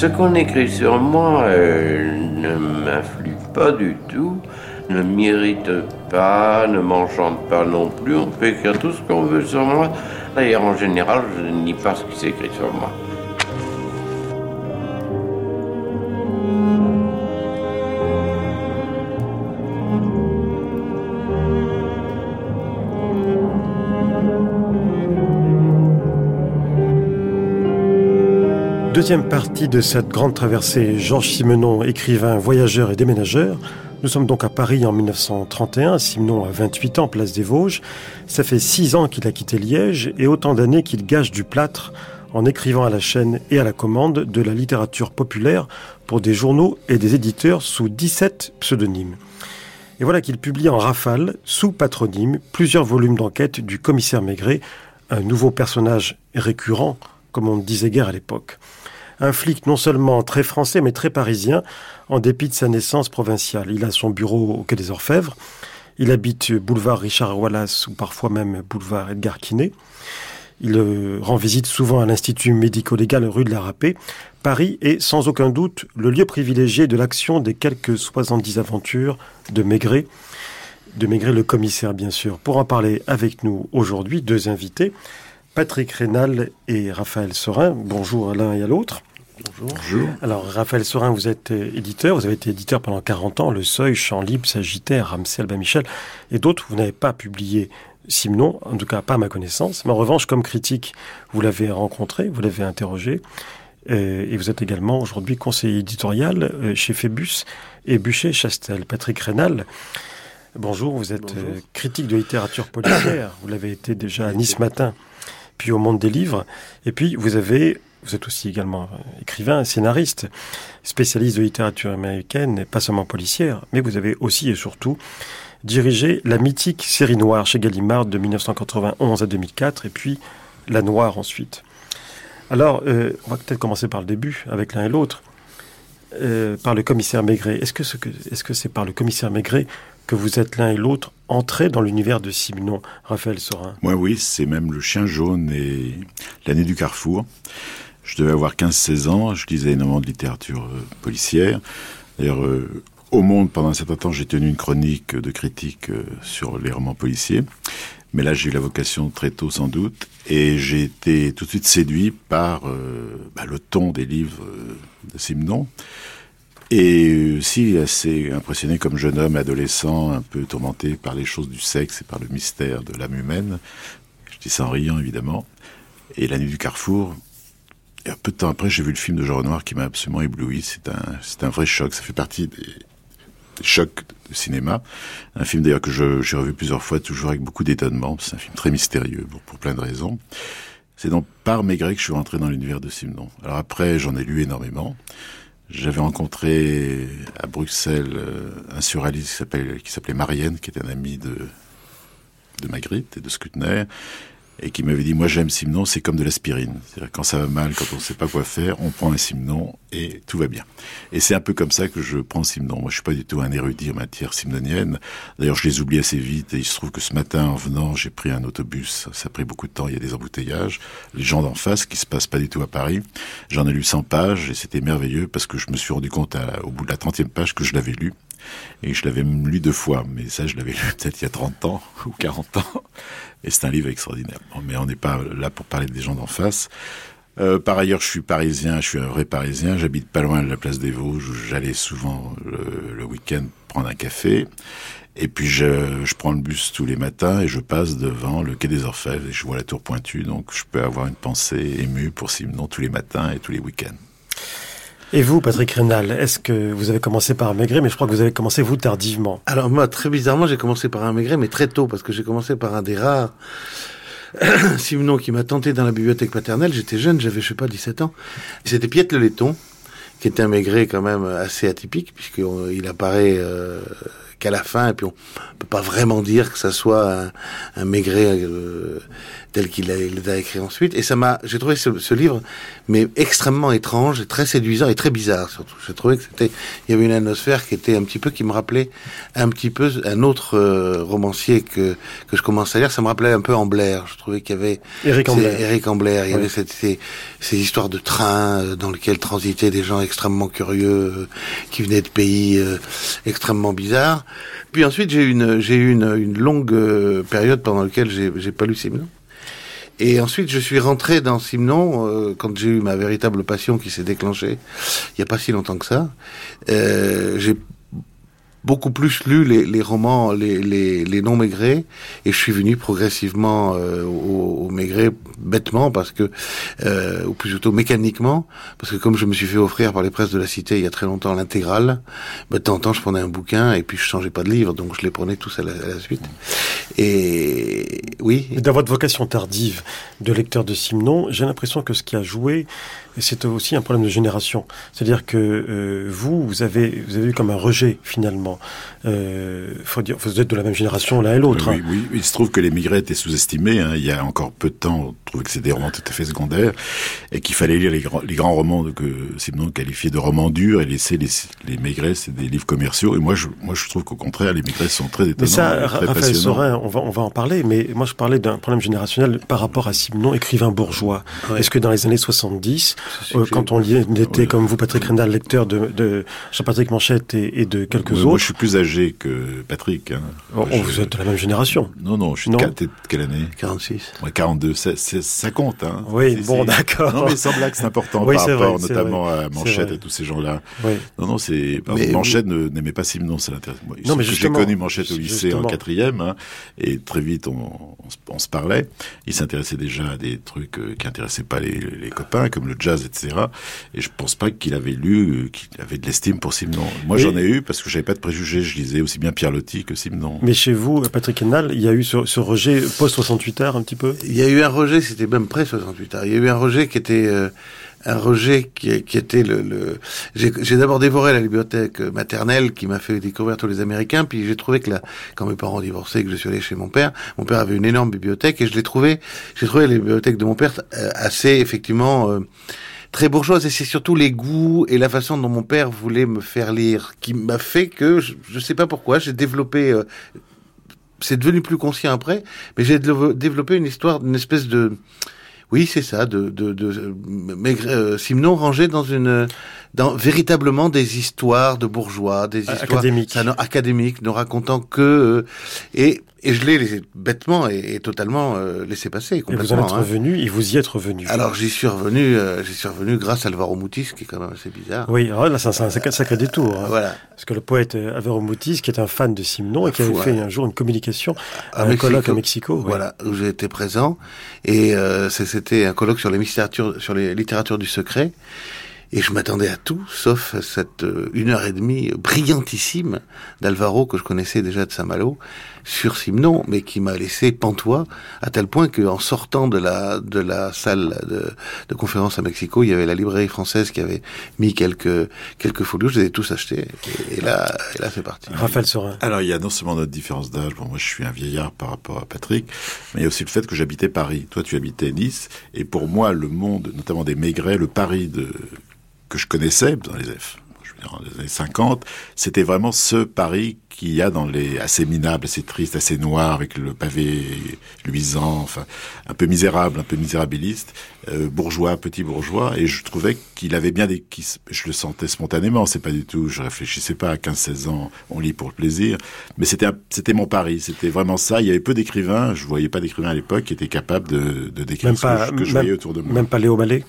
Ce qu'on écrit sur moi euh, ne m'influe pas du tout, ne m'irrite pas, ne m'enchante pas non plus. On peut écrire tout ce qu'on veut sur moi. D'ailleurs, en général, je lis pas ce qui s'écrit sur moi. Deuxième partie de cette grande traversée, Georges Simenon, écrivain, voyageur et déménageur. Nous sommes donc à Paris en 1931. Simenon a 28 ans, place des Vosges. Ça fait six ans qu'il a quitté Liège et autant d'années qu'il gage du plâtre en écrivant à la chaîne et à la commande de la littérature populaire pour des journaux et des éditeurs sous 17 pseudonymes. Et voilà qu'il publie en rafale, sous patronyme, plusieurs volumes d'enquête du commissaire Maigret, un nouveau personnage récurrent, comme on disait guère à l'époque un flic non seulement très français mais très parisien, en dépit de sa naissance provinciale. Il a son bureau au Quai des Orfèvres, il habite boulevard Richard Wallace ou parfois même boulevard Edgar Quinet. Il euh, rend visite souvent à l'Institut médico-légal rue de la Rapée. Paris est sans aucun doute le lieu privilégié de l'action des quelques 70 aventures de Maigret. De Maigret le commissaire, bien sûr. Pour en parler avec nous aujourd'hui, deux invités. Patrick Rénal et Raphaël Sorin. Bonjour à l'un et à l'autre. Bonjour. Alors, Raphaël Sorin, vous êtes euh, éditeur. Vous avez été éditeur pendant 40 ans. Le Seuil, Champ Libre, Sagittaire, Ramsey, Albin Michel et d'autres. Vous n'avez pas publié Simon, en tout cas pas à ma connaissance. Mais en revanche, comme critique, vous l'avez rencontré, vous l'avez interrogé. Euh, et vous êtes également aujourd'hui conseiller éditorial euh, chez Phébus et Bûcher-Chastel. Patrick Rénal, bonjour. Vous êtes critique de littérature policière. vous l'avez été déjà à Nice Matin, puis au Monde des Livres. Et puis, vous avez vous êtes aussi également écrivain, scénariste, spécialiste de littérature américaine, et pas seulement policière, mais vous avez aussi et surtout dirigé la mythique série noire chez Gallimard de 1991 à 2004, et puis La Noire ensuite. Alors, euh, on va peut-être commencer par le début, avec l'un et l'autre. Euh, par le commissaire Maigret. Est-ce que c'est par le commissaire Maigret que vous êtes l'un et l'autre entrés dans l'univers de Simon, Raphaël Sorin? Moi, oui, c'est même le chien jaune et l'année du Carrefour. Je devais avoir 15-16 ans, je lisais énormément de littérature euh, policière. D'ailleurs, euh, au Monde, pendant un certain temps, j'ai tenu une chronique de critique euh, sur les romans policiers. Mais là, j'ai eu la vocation très tôt, sans doute, et j'ai été tout de suite séduit par bah, le ton des livres de Simon. Et aussi assez impressionné comme jeune homme, adolescent, un peu tourmenté par les choses du sexe et par le mystère de l'âme humaine. Je dis ça en riant, évidemment. Et La Nuit du Carrefour, et un peu de temps après, j'ai vu le film de Jean Renoir qui m'a absolument ébloui. C'est un, c'est un vrai choc. Ça fait partie des, chocs de cinéma. Un film d'ailleurs que j'ai revu plusieurs fois, toujours avec beaucoup d'étonnement. C'est un film très mystérieux pour, plein de raisons. C'est donc par Maigret que je suis rentré dans l'univers de Simon. Alors après, j'en ai lu énormément. J'avais rencontré à Bruxelles euh, un surréaliste qui s'appelait, qui s'appelait Marianne, qui était un ami de, de Magritte et de Scutner, et qui m'avait dit moi j'aime Simon, c'est comme de l'aspirine. Quand ça va mal, quand on ne sait pas quoi faire, on prend un Simon et tout va bien. Et c'est un peu comme ça que je prends Simon. Moi je suis pas du tout un érudit en matière simnonienne. D'ailleurs je les oublie assez vite et il se trouve que ce matin en venant j'ai pris un autobus. Ça a pris beaucoup de temps, il y a des embouteillages. Les gens d'en face qui se passent pas du tout à Paris. J'en ai lu 100 pages et c'était merveilleux parce que je me suis rendu compte au bout de la 30e page que je l'avais lu. Et je l'avais lu deux fois, mais ça je l'avais lu peut-être il y a 30 ans ou 40 ans. Et c'est un livre extraordinaire. mais on n'est pas là pour parler des gens d'en face. Euh, par ailleurs, je suis parisien, je suis un vrai parisien. J'habite pas loin de la place des Vosges j'allais souvent le, week-end prendre un café. Et puis je, je, prends le bus tous les matins et je passe devant le quai des Orfèvres et je vois la tour pointue. Donc je peux avoir une pensée émue pour Simon tous les matins et tous les week-ends. Et vous, Patrick Rénal, est-ce que vous avez commencé par un maigret, mais je crois que vous avez commencé vous tardivement Alors moi, très bizarrement, j'ai commencé par un maigret, mais très tôt, parce que j'ai commencé par un des rares Simon qui m'a tenté dans la bibliothèque paternelle. J'étais jeune, j'avais, je sais pas, 17 ans. C'était Piette le laiton, qui était un maigret quand même assez atypique, puisqu'il apparaît euh, qu'à la fin, et puis on peut pas vraiment dire que ça soit un, un maigret euh, tel qu'il les a écrit ensuite. Et ça m'a, j'ai trouvé ce, ce, livre, mais extrêmement étrange, très séduisant et très bizarre surtout. J'ai trouvé que c'était, il y avait une atmosphère qui était un petit peu, qui me rappelait un petit peu un autre euh, romancier que que je commençais à lire. Ça me rappelait un peu Ambler. Je trouvais qu'il y avait Eric Ambler. Eric Ambler. Il y avait cette, ces, ces, histoires de trains euh, dans lesquelles transitaient des gens extrêmement curieux euh, qui venaient de pays euh, extrêmement bizarres. Puis ensuite, j'ai eu une, j'ai eu une, une longue euh, période pendant laquelle j'ai, j'ai pas lu Simon. Et ensuite, je suis rentré dans Simon euh, quand j'ai eu ma véritable passion qui s'est déclenchée. Il n'y a pas si longtemps que ça. Euh, beaucoup plus lu les, les romans, les, les, les, non maigrés, et je suis venu progressivement euh, au, au bêtement parce que, euh, ou plutôt mécaniquement, parce que comme je me suis fait offrir par les presses de la cité il y a très longtemps l'intégrale, bah, de temps en temps je prenais un bouquin et puis je changeais pas de livre, donc je les prenais tous à la, à la suite. Et oui. Dans votre vocation tardive de lecteur de Simon, j'ai l'impression que ce qui a joué, c'est aussi un problème de génération. C'est-à-dire que euh, vous, vous avez, vous avez eu comme un rejet finalement. Euh, faut dire, vous êtes de la même génération l'un et l'autre. Oui, hein. oui, il se trouve que les migrés étaient sous-estimés. Hein. Il y a encore peu de temps, on trouvait que c'était des romans tout à fait secondaires et qu'il fallait lire les, grands, les grands romans que Simon qualifiait de romans durs et laisser les, les maigrets, c'est des livres commerciaux. Et moi, je, moi, je trouve qu'au contraire, les maigrets sont très étonnants. Mais ça, très Raphaël Sorin, on va, on va en parler. Mais moi, je parlais d'un problème générationnel par rapport à Simon, écrivain bourgeois. Ouais. Est-ce que dans les années 70, euh, quand on était, ouais. comme vous, Patrick Rendal, lecteur de, de Jean-Patrick Manchette et, et, de quelques ouais, autres. Moi, je suis plus âgé que Patrick. Hein. Oh, je... Vous êtes de la même génération. Non, non, je suis non. de, quelle année 46. Ouais, 42. Ça, ça compte, hein. Oui, bon, d'accord. Non, mais sans blague, c'est important oui, par rapport vrai, notamment vrai. à Manchette et tous ces gens-là. Oui. Non, non, c'est. Manchette n'aimait pas Simon, ça l'intéresse. Non, mais J'ai connu Manchette au lycée justement. en quatrième, hein, et très vite, on, on, on se parlait. Il s'intéressait déjà à des trucs euh, qui intéressaient pas les, les, copains, comme le jazz, etc. Et je pense pas qu'il avait lu, qu'il avait de l'estime pour Simon. Moi, j'en ai eu parce que j'avais pas de préjugés. Je lisais aussi bien Pierre Loti que Simon. Mais chez vous, Patrick Henal, il y a eu ce, ce rejet post 68 heures un petit peu? Il y a eu un rejet, c'était même près 68 heures. Il y a eu un rejet qui était euh, un rejet qui, qui, était le. le... J'ai d'abord dévoré la bibliothèque maternelle qui m'a fait découvrir tous les Américains, puis j'ai trouvé que là, quand mes parents ont divorcé, que je suis allé chez mon père, mon père avait une énorme bibliothèque et je l'ai trouvé, j'ai trouvé les bibliothèques de mon père euh, assez effectivement. Euh, très bourgeoise et c'est surtout les goûts et la façon dont mon père voulait me faire lire qui m'a fait que je, je sais pas pourquoi j'ai développé euh, c'est devenu plus conscient après mais j'ai développé une histoire d'une espèce de oui, c'est ça, de, de, de, Maigret, euh, Simon rangé dans une, dans véritablement des histoires de bourgeois, des histoires académiques, ça, académiques, ne racontant que euh, et et je l'ai bêtement et, et totalement euh, laissé passer. Et vous en êtes hein. revenu, et vous y êtes revenu. Alors j'y suis revenu, euh, j'y suis revenu grâce à Alvaro Moutis, qui est quand même assez bizarre. Oui, alors là c'est un sacré, sacré détour. Hein. Voilà. Parce que le poète Alvaro Moutis, qui est un fan de Simon et qui avait fait un jour une communication à, à un Mexico, colloque à Mexico. Voilà, où j'ai été présent et euh, c'était un colloque sur les littératures, sur les littératures du secret. Et je m'attendais à tout, sauf cette euh, une heure et demie brillantissime d'Alvaro que je connaissais déjà de Saint-Malo sur Simon, mais qui m'a laissé pantois à tel point qu'en sortant de la de la salle de, de, conférence à Mexico, il y avait la librairie française qui avait mis quelques quelques folios, je les ai tous achetés. Et, et là, et là c'est parti. Raphaël Sorin. Alors il y a non seulement notre différence d'âge, bon moi je suis un vieillard par rapport à Patrick, mais il y a aussi le fait que j'habitais Paris. Toi tu habitais Nice, et pour moi le monde, notamment des Maigret, le Paris de que je connaissais dans les F, dans les années 50, c'était vraiment ce Paris qu'il y a dans les assez minables, assez triste, assez noir, avec le pavé luisant, enfin un peu misérable, un peu misérabiliste, euh, bourgeois, petit bourgeois, et je trouvais qu'il avait bien des, je le sentais spontanément, c'est pas du tout, je réfléchissais pas à 15-16 ans, on lit pour le plaisir, mais c'était c'était mon Paris, c'était vraiment ça. Il y avait peu d'écrivains, je voyais pas d'écrivains à l'époque qui étaient capables de, de décrire même ce pas, que, je, que je même, voyais autour de moi. Même pas Léo Mallet?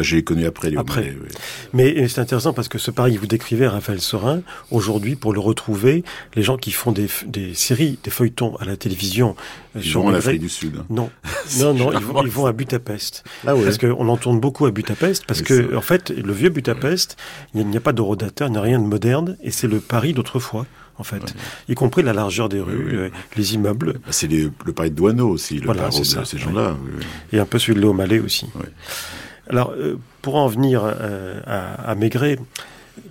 Bah, j'ai connu après les après. Mais c'est intéressant parce que ce Paris, vous décrivez Raphaël Sorin, aujourd'hui, pour le retrouver, les gens qui font des, des séries, des feuilletons à la télévision. Euh, ils vont en Afrique du Sud. Non, non, non, ils vont, ils vont, à Budapest. Ah ouais. Parce qu'on en tourne beaucoup à Budapest, parce que, en fait, le vieux Budapest, il n'y a, pas de rodateur, il n'y a rien de moderne, et c'est le Paris d'autrefois en fait, y compris la largeur des rues, euh, les immeubles. Bah, c'est le Paris de Douaneau aussi, le voilà, de ces gens-là. Et un peu celui de Léo Mallet aussi. Alors, euh, pour en venir euh, à, Maigret,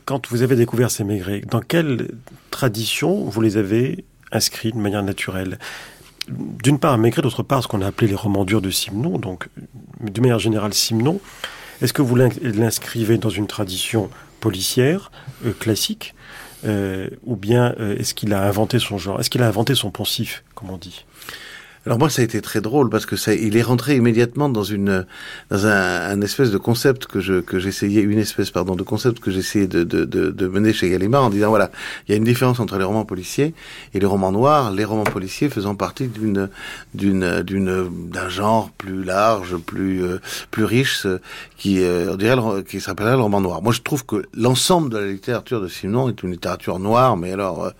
quand vous avez découvert ces Maigret, dans quelle tradition vous les avez inscrits de manière naturelle? D'une part, Maigret, d'autre part, ce qu'on a appelé les romans durs de Simon, donc de manière générale Simon. Est-ce que vous l'inscrivez dans une tradition policière, euh, classique, ou bien est-ce qu'il a inventé son genre Est-ce qu'il a inventé son poncif, comme on dit? Alors moi, ça a été très drôle parce que ça, il est rentré immédiatement dans une, dans un, un espèce de concept que je, que j'essayais, une espèce, pardon, de concept que j'essayais de, de, de, de, mener chez Gallimard en disant voilà, il y a une différence entre les romans policiers et les romans noirs. Les romans policiers faisant partie d'une, d'une, d'une, d'un genre plus large, plus, euh, plus riche, qui, euh, on dirait, qui s'appellerait le roman noir. Moi, je trouve que l'ensemble de la littérature de Simon est une littérature noire, mais alors euh,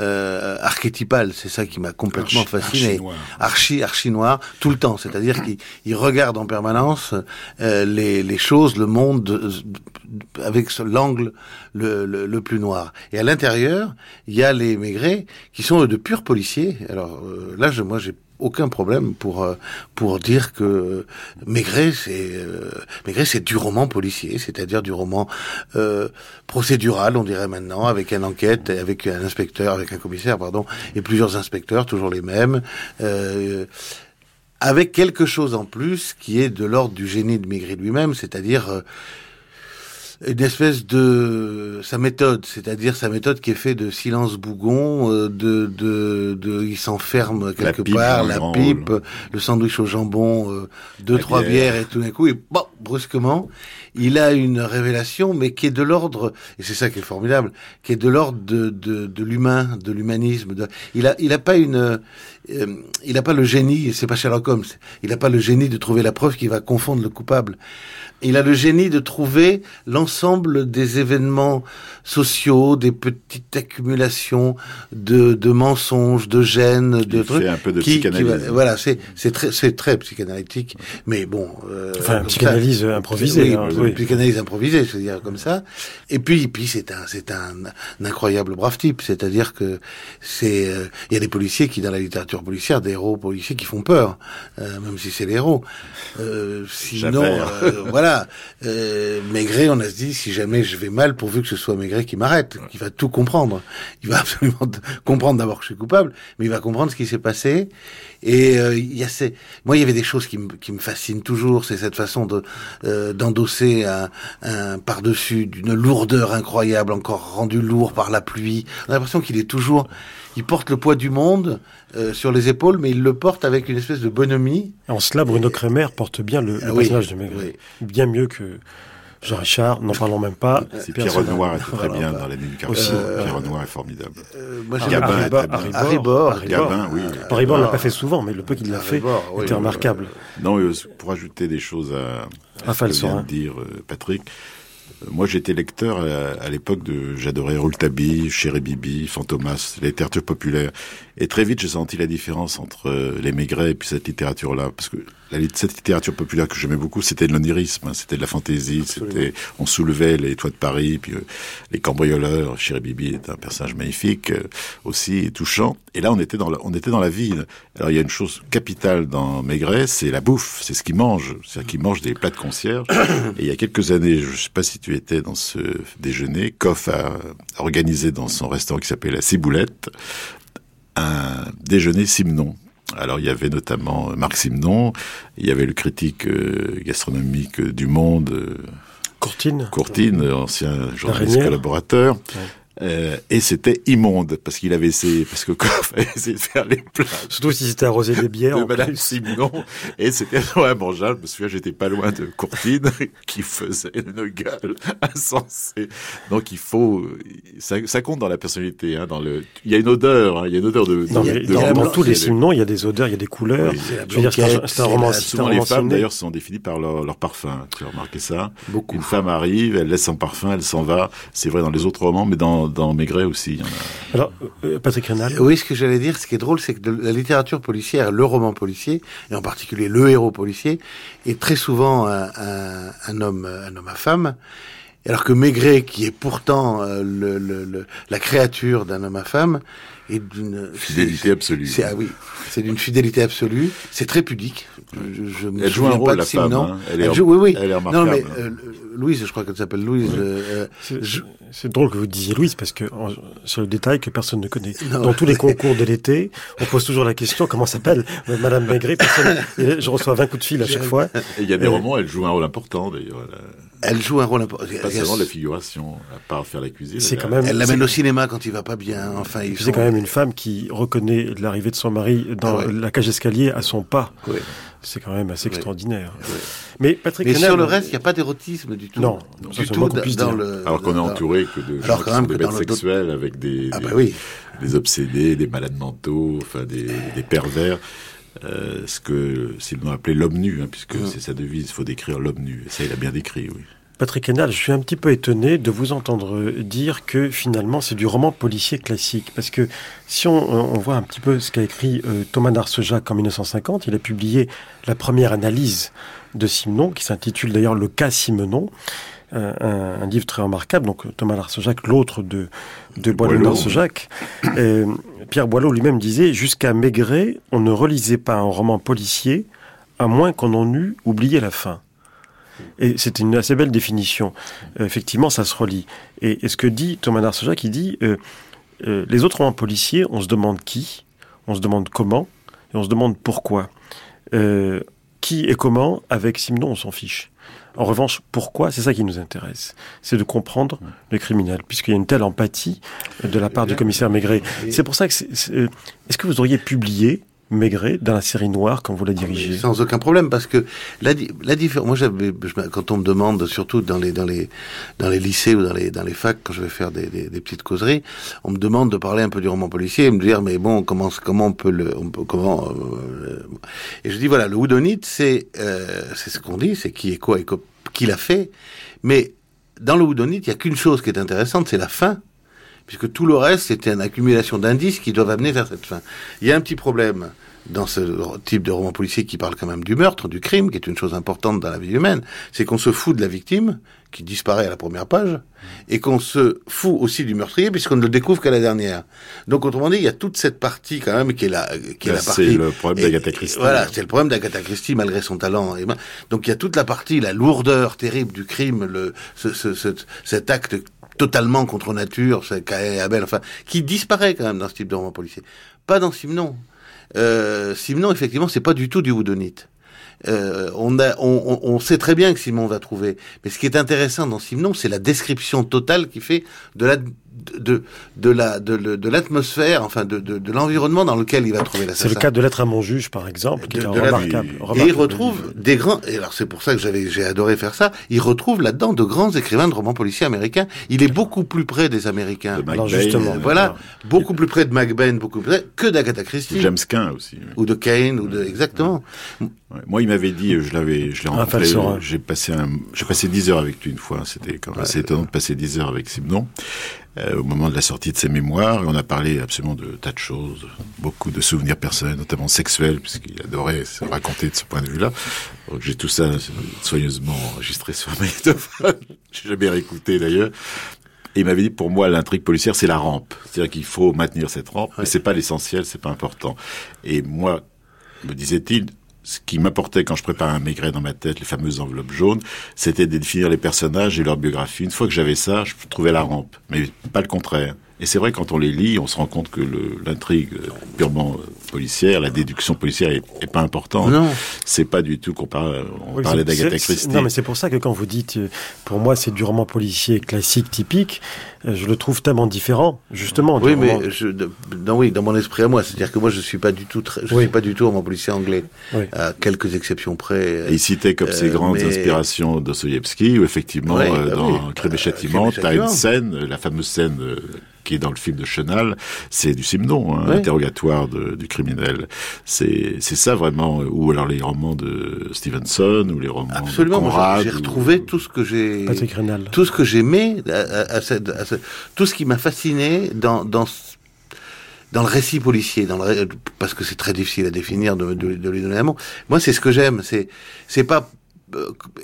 euh archétypale. C'est ça qui m'a complètement fasciné archi archi noir tout le temps. C'est-à-dire qu'il regarde en permanence euh, les, les, choses, le monde euh, avec l'angle le, le, plus noir. Et à l'intérieur, il y a les Maigret qui sont de purs policiers. Alors euh, là, je, moi, j'ai aucun problème pour pour dire que Maigret c'est Maigret c'est du roman policier, c'est-à-dire du roman euh, procédural, on dirait maintenant, avec une enquête, avec un inspecteur, avec un commissaire, pardon, et plusieurs inspecteurs, toujours les mêmes. Euh, avec quelque chose en plus qui est de l'ordre du génie de Maigret lui-même, c'est-à-dire une espèce de sa méthode, c'est-à-dire sa méthode qui est faite de silence bougon, euh, de, de, de il s'enferme quelque part, la pipe, le sandwich au jambon, euh, deux trois bières. et tout d'un coup, et bon, brusquement, il a une révélation, mais qui est de l'ordre, et c'est ça qui est formidable, qui est de l'ordre de, de, de l'humain, de l'humanisme. Il a il a pas une euh, il n'a pas le génie, c'est pas Sherlock Holmes, il n'a pas le génie de trouver la preuve qui va confondre le coupable il a le génie de trouver l'ensemble des événements sociaux, des petites accumulations de, de mensonges, de gênes, de trucs. Fait un peu de psychanalyse. voilà, c'est c'est très c'est très psychanalytique, mais bon. Euh, enfin, psychanalyse improvisée. Oui, hein, psychanalyse improvisée, je veux dire comme ça. Et puis puis c'est un c'est un, incroyable brave type, c'est-à-dire que c'est euh, il y a des policiers qui dans la littérature policière, des héros policiers qui font peur, euh, même si c'est les héros. Euh, sinon, euh, voilà euh, Maigret, on a se dit, si jamais je vais mal, pourvu que ce soit Maigret qui m'arrête, qui va tout comprendre. Il va absolument comprendre d'abord que je suis coupable, mais il va comprendre ce qui s'est passé. Et euh, il y a ces... moi, il y avait des choses qui, me, qui me fascinent toujours, c'est cette façon de euh, d'endosser un, un par-dessus d'une lourdeur incroyable, encore rendu lourd par la pluie. On a l'impression qu'il est toujours il porte le poids du monde euh, sur les épaules, mais il le porte avec une espèce de bonhomie. En cela, Bruno Kremer porte bien le, le personnage de Maigret. Bien mieux que Jean Richard, n'en parlons même pas. Pierre Renoir est très bien dans les du Aussi, Pierre Renoir est formidable. Euh, moi, Gabin. Haribor. Gabin, oui. Haribor l'a pas fait souvent, mais le peu qu'il l'a fait était remarquable. Non, euh, pour ajouter des choses à, à ce que vient de dire Patrick, moi, j'étais lecteur à, l'époque de, j'adorais Rouletabille, Chéri Bibi, Fantomas, la littérature populaire. Et très vite, j'ai senti la différence entre euh, les Maigret et puis cette littérature-là. Parce que la, cette littérature populaire que j'aimais beaucoup, c'était de l'onirisme, hein, c'était de la fantaisie, c'était, on soulevait les toits de Paris, puis euh, les cambrioleurs. Chéri Bibi est un personnage magnifique, euh, aussi touchant. Et là, on était dans la, on était dans la vie. Alors, il y a une chose capitale dans Maigret, c'est la bouffe, c'est ce qu'ils mangent. C'est-à-dire qu'ils mangent des plats de concierge. et il y a quelques années, je sais pas si tu étais dans ce déjeuner, Koff a organisé dans son restaurant qui s'appelle la Ciboulette, un déjeuner Simon. Alors il y avait notamment Marc Simon, il y avait le critique euh, gastronomique du Monde, Courtine, Courtine, ancien journaliste collaborateur. Euh, et c'était immonde parce qu'il avait essayé parce que quoi, fallait essayer de faire les plats. Surtout si c'était arrosé des bières. de Madame Simon et c'était vraiment mangeable. Je me souviens, j'étais pas loin de Courtine qui faisait une gueule insensée. Donc il faut, ça, ça compte dans la personnalité. Hein, dans le, il y a une odeur, hein, il y a une odeur de. Non, de, mais de dans, tous les Simons, il y a des odeurs, il y a des couleurs. Oui, Je veux dire, c'est un, un roman, Souvent les femmes d'ailleurs sont définies par leur, leur parfum. Tu as remarqué ça Beaucoup. Une femme arrive, elle laisse son parfum, elle s'en va. C'est vrai dans les autres romans, mais dans, dans Maigret aussi. il y en a. Alors, euh, Patrick Rénal. Oui, ce que j'allais dire, ce qui est drôle, c'est que de- la littérature policière, le roman policier, et en particulier le héros policier, est très souvent un, un- un homme, un homme à femme. Alors que Maigret, qui est pourtant euh, le, le- le- la créature d'un homme à femme, est d'une Fidélité absolue. C'est ah oui, c'est d'une fidélité absolue. C'est très pudique. Je, je me Elle joue un rôle, la femme, hein. Elle est joue, oui, oui. elle est non, remarquable. mais euh, Louise, je crois qu'elle s'appelle Louise. euh, C'est- je- C'est drôle que vous disiez Louise parce que c'est le détail que personne ne connaît. Non. Dans tous les concours de l'été, on pose toujours la question comment s'appelle euh, Madame Maigret? Personne- je reçois 20 coups de fil à chaque fois. Et il y a des Euh, romans, elle joue un rôle important d'ailleurs. Elle a- elle joue un rôle important. Pas seulement la figuration, à part faire la cuisine. C'est quand même. Elle l'amène au cinéma quand il va pas bien. Enfin, C'est sont- quand même une femme qui reconnaît l'arrivée de son mari dans Ah ouais. la cage d'escalier à son pas. Ouais. C'est quand même assez extraordinaire. Ouais. Mais Patrick Mais sur le reste, il n'y a pas d'érotisme du tout. Non, du tout qu'on dans, le. Alors qu'on est entouré que de gens qui sont des bêtes sexuelles avec des, Ah bah oui. des obsédés, des malades mentaux, enfin des, des pervers. Euh, ce que Simon appelait l'homme nu, hein, puisque Mm. c'est sa devise, il faut décrire l'homme nu. Et ça, il a bien décrit, oui. Patrick Henal, je suis un petit peu étonné de vous entendre dire que finalement c'est du roman policier classique. Parce que si on, on voit un petit peu ce qu'a écrit euh, Thomas Narcejac en 1950, il a publié la première analyse de Simenon, qui s'intitule d'ailleurs Le cas Simenon. Un, un- un livre très remarquable, donc Thomas Narcejac, l'autre de, de Boileau Narcejac. Euh, Pierre Boileau lui-même disait Jusqu'à Maigret, on ne relisait pas un roman policier à moins qu'on en eût oublié la fin. Et c'est une assez belle définition. Euh, effectivement, ça se relie. Et, et ce que dit Thomas Narcejac, il dit euh, euh, les autres policiers, on se demande qui, on se demande comment, et on se demande pourquoi. Qui et comment, avec Simon, on s'en fiche. En revanche, pourquoi, c'est ça qui nous intéresse. C'est de comprendre le criminel, puisqu'il y a une telle empathie de la part du commissaire Maigret. C'est pour ça que Est-ce que vous auriez publié Maigret dans la série Noire quand vous la dirigez Sans aucun problème, parce que la, la différence. Moi, je quand on me demande, surtout dans les dans les dans les lycées ou dans les dans les facs, quand je vais faire des, des, des petites causeries, on me demande de parler un peu du roman policier et me dire, mais bon, comment comment on peut le, on peut, comment euh, Et je dis voilà, le houdonite, c'est euh, c'est ce qu'on dit, c'est qui est quoi et qui l'a fait, mais dans le houdonite, il y a qu'une chose qui est intéressante, c'est la fin puisque tout le reste, c'était une accumulation d'indices qui doivent amener vers cette fin. Il y a un petit problème dans ce type de roman policier qui parle quand même du meurtre, du crime, qui est une chose importante dans la vie humaine, c'est qu'on se fout de la victime, qui disparaît à la première page, et qu'on se fout aussi du meurtrier, puisqu'on ne le découvre qu'à la dernière. Donc, autrement dit, il y a toute cette partie quand même qui est la, qui est Là, la c'est partie... le problème d'Agatha Christie. Voilà, c'est le problème d'Agatha Christie malgré son talent. Et ben- Donc il y a toute la partie, la lourdeur terrible du crime, le, ce, ce- ce- cet acte totalement contre nature, c'est et Abel, enfin, qui disparaît quand même dans ce type de roman policier. Pas dans Simon. Euh, Simon, effectivement, c'est pas du tout du houdonite. Euh, on, a, on, on sait très bien que Simon va trouver. Mais ce qui est intéressant dans Simon, c'est la description totale qu'il fait de la de de la de, de l'atmosphère, enfin de, de, de l'environnement dans lequel il va trouver l'assassin. C'est le cas de Lettre à mon juge, par exemple, qui De- est la- remarquable. Et remarquable il retrouve des grands, et alors c'est pour ça que j'avais, j'ai adoré faire ça, il retrouve là-dedans de grands écrivains de romans policiers américains. Il est beaucoup plus près des Américains. De Alors justement, euh, Voilà, beaucoup plus près de McBain, beaucoup plus près que d'Agatha Christie. James Quinn aussi. oui. Ou de Kane, ou de, exactement. Ouais. Moi, il m'avait dit, je l'avais, je l'ai rencontré, j'ai passé un, j'ai passé 10 heures avec lui une fois. C'était quand même assez étonnant de passer 10 heures avec Simon, euh, au moment de la sortie de ses mémoires. Et on a parlé absolument de tas de choses, beaucoup de souvenirs personnels, notamment sexuels, puisqu'il adorait se raconter de ce point de vue-là. J'ai tout ça soigneusement enregistré sur un magnétophone. j'ai jamais réécouté d'ailleurs. Et il m'avait dit, pour moi, l'intrigue policière, c'est la rampe. C'est-à-dire qu'il faut maintenir cette rampe, mais c'est pas l'essentiel, c'est pas important. Et moi, me disait-il, ce qui m'apportait quand je préparais un maigret dans ma tête, les fameuses enveloppes jaunes, c'était de définir les personnages et leur biographie. Une fois que j'avais ça, je trouvais la rampe, mais pas le contraire. Et c'est vrai, quand on les lit, on se rend compte que l'intrigue purement policière, la déduction policière est, pas importante. Non. C'est pas du tout qu'on parle, on parlait d'Agatha Christie. Non, mais c'est pour ça que quand vous dites, euh, pour moi, c'est du roman policier classique, typique, euh, je le trouve tellement différent, justement. Oui, mais je, dans, oui, dans mon esprit à moi, c'est-à-dire que moi, je suis pas du tout, très, je suis pas du tout roman policier anglais, à quelques exceptions près. Et il citait comme ses euh, grandes inspirations Dostoïevski, où effectivement, bah dans Crime et Châtiment, tu as une scène, la fameuse scène qui est dans le film de Chenal, c'est du Simon, hein, interrogatoire du criminel. C'est c'est ça vraiment, ou alors les romans de Stevenson ou les romans Absolument, de Conrad. J'ai retrouvé tout ce que j'ai, tout ce que j'aimais, à, à, tout ce qui m'a fasciné dans dans dans le récit policier, dans le, parce que c'est très difficile à définir de, de, de lui donner un mot. Moi, c'est ce que j'aime. C'est c'est pas euh,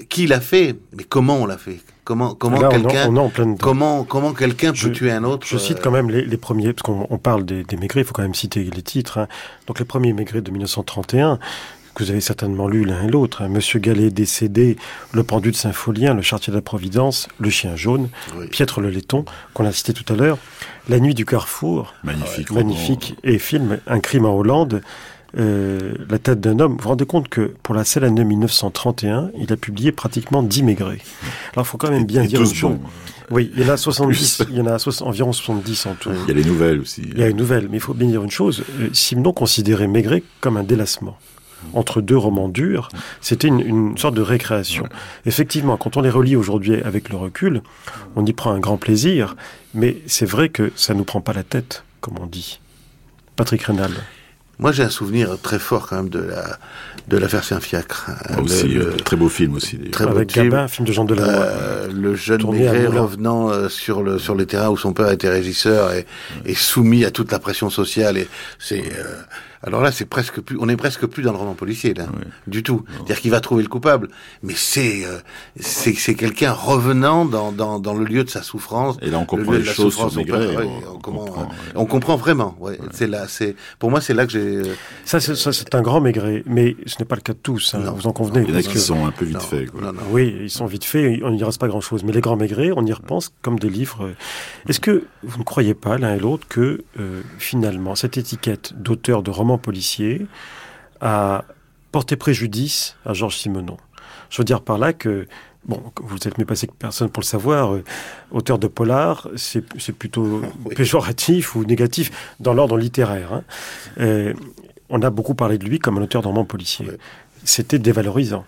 qui l'a fait, mais comment on l'a fait? Comment comment quelqu'un comment comment quelqu'un peut tuer un autre Je cite euh, quand même les, premiers parce qu'on parle des, des maigrés, il faut quand même citer les titres. Hein. Donc les premiers maigrés de 1931 que vous avez certainement lu l'un et l'autre. Hein. Monsieur Gallet décédé, Le pendu de Saint-Folien, Le chartier de la Providence, Le chien jaune, Piètre le laiton, qu'on a cité tout à l'heure, La nuit du carrefour, magnifique, magnifique, et film Un crime en Hollande, euh, la tête d'un homme. Vous vous rendez compte que pour la seule année 1931, il a publié pratiquement 10 maigrés. Alors il faut quand même bien dire. Oui, il y en a 70, il y en a environ 70 en tout. Il y a les nouvelles aussi. Il y a les nouvelles, mais il faut bien dire une chose. Euh, Simon considérait Maigret comme un délassement entre deux romans durs, c'était une, une, sorte de récréation. Effectivement, quand on les relit aujourd'hui avec le recul, on y prend un grand plaisir, mais c'est vrai que ça nous prend pas la tête, comme on dit. Patrick Rénal. Moi, j'ai un souvenir très fort quand même de la de l'affaire Saint-Fiacre. aussi, le, très beau film aussi. Très Avec beau Gabin, film de Jean Delannoy. Euh, le jeune Maigret revenant euh, sur le sur les terrains où son père était régisseur et, et soumis à toute la pression sociale. Et c'est euh, alors là, c'est presque plus, on est presque plus dans le roman policier là, du tout. C'est-à-dire qu'il va trouver le coupable, mais c'est euh, c'est quelqu'un revenant dans, dans dans le lieu de sa souffrance. Et là, on comprend les choses sur Maigret. on, comprend, on, comprend, vraiment. Ouais, C'est là, c'est pour moi, c'est là que j'ai. Euh, ça, c'est un grand Maigret, mais ce n'est pas le cas de tous. Hein, vous en convenez. Il y en a qui sont un peu vite faits. Oui, ils sont vite faits. On n'y reste pas grand-chose. Mais les grands Maigrets, on y repense comme des livres. Est-ce que vous ne croyez pas l'un et l'autre que euh, finalement cette étiquette d'auteur de roman policier a porté préjudice à Georges Simenon. Je veux dire par là que, bon, vous êtes mieux passé que personne pour le savoir, euh, auteur de polar, c'est plutôt péjoratif ou négatif dans l'ordre littéraire. Hein. Euh, on a beaucoup parlé de lui comme un auteur de roman policier. C'était dévalorisant.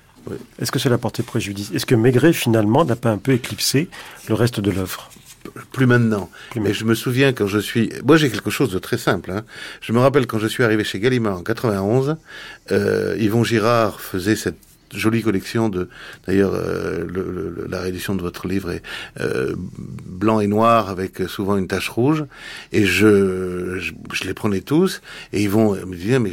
Est-ce que cela a porté préjudice? Est-ce que Maigret, finalement, n'a pas un peu éclipsé le reste de l'œuvre? Plus maintenant. Mais je me souviens quand je suis... Moi, j'ai quelque chose de très simple. Hein. Je me rappelle quand je suis arrivé chez Gallimard en 91, euh, Yvon Girard faisait cette jolie collection de d'ailleurs euh, la réédition de votre livre est euh, blanc et noir avec souvent une tache rouge et je, je, je les prenais tous et vont me dire mais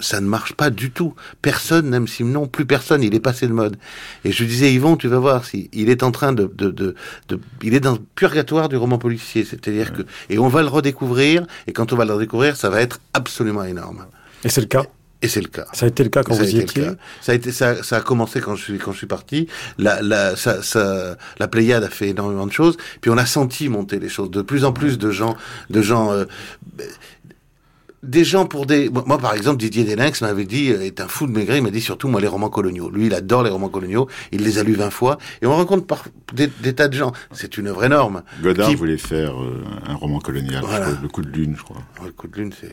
ça ne marche pas du tout. Personne n'aime Simon, plus personne, il est passé de mode. Et je disais, Yvon, tu vas voir, si il est en train de, de, de, de il est dans le purgatoire du roman policier, c'est-à-dire que, et on va le redécouvrir, et quand on va le redécouvrir, ça va être absolument énorme. Et c'est le cas? Et c'est le cas. Ça a été le cas quand vous y étiez? Ça a été, ça, ça a commencé quand je suis quand je suis parti. La, la, ça, ça, la Pléiade a fait énormément de choses. Puis on a senti monter les choses. De plus en plus de gens, de gens. Euh, des gens pour des... Moi, par exemple, Didier Delinx m'avait dit, euh, est un fou de Maigret, il m'a dit surtout, moi, les romans coloniaux. Lui, il adore les romans coloniaux, il les a lus 20 fois, et on rencontre par des, tas de gens. C'est une œuvre énorme. Godard voulait faire euh, un roman colonial, le coup de lune, je crois. le coup de lune, c'est...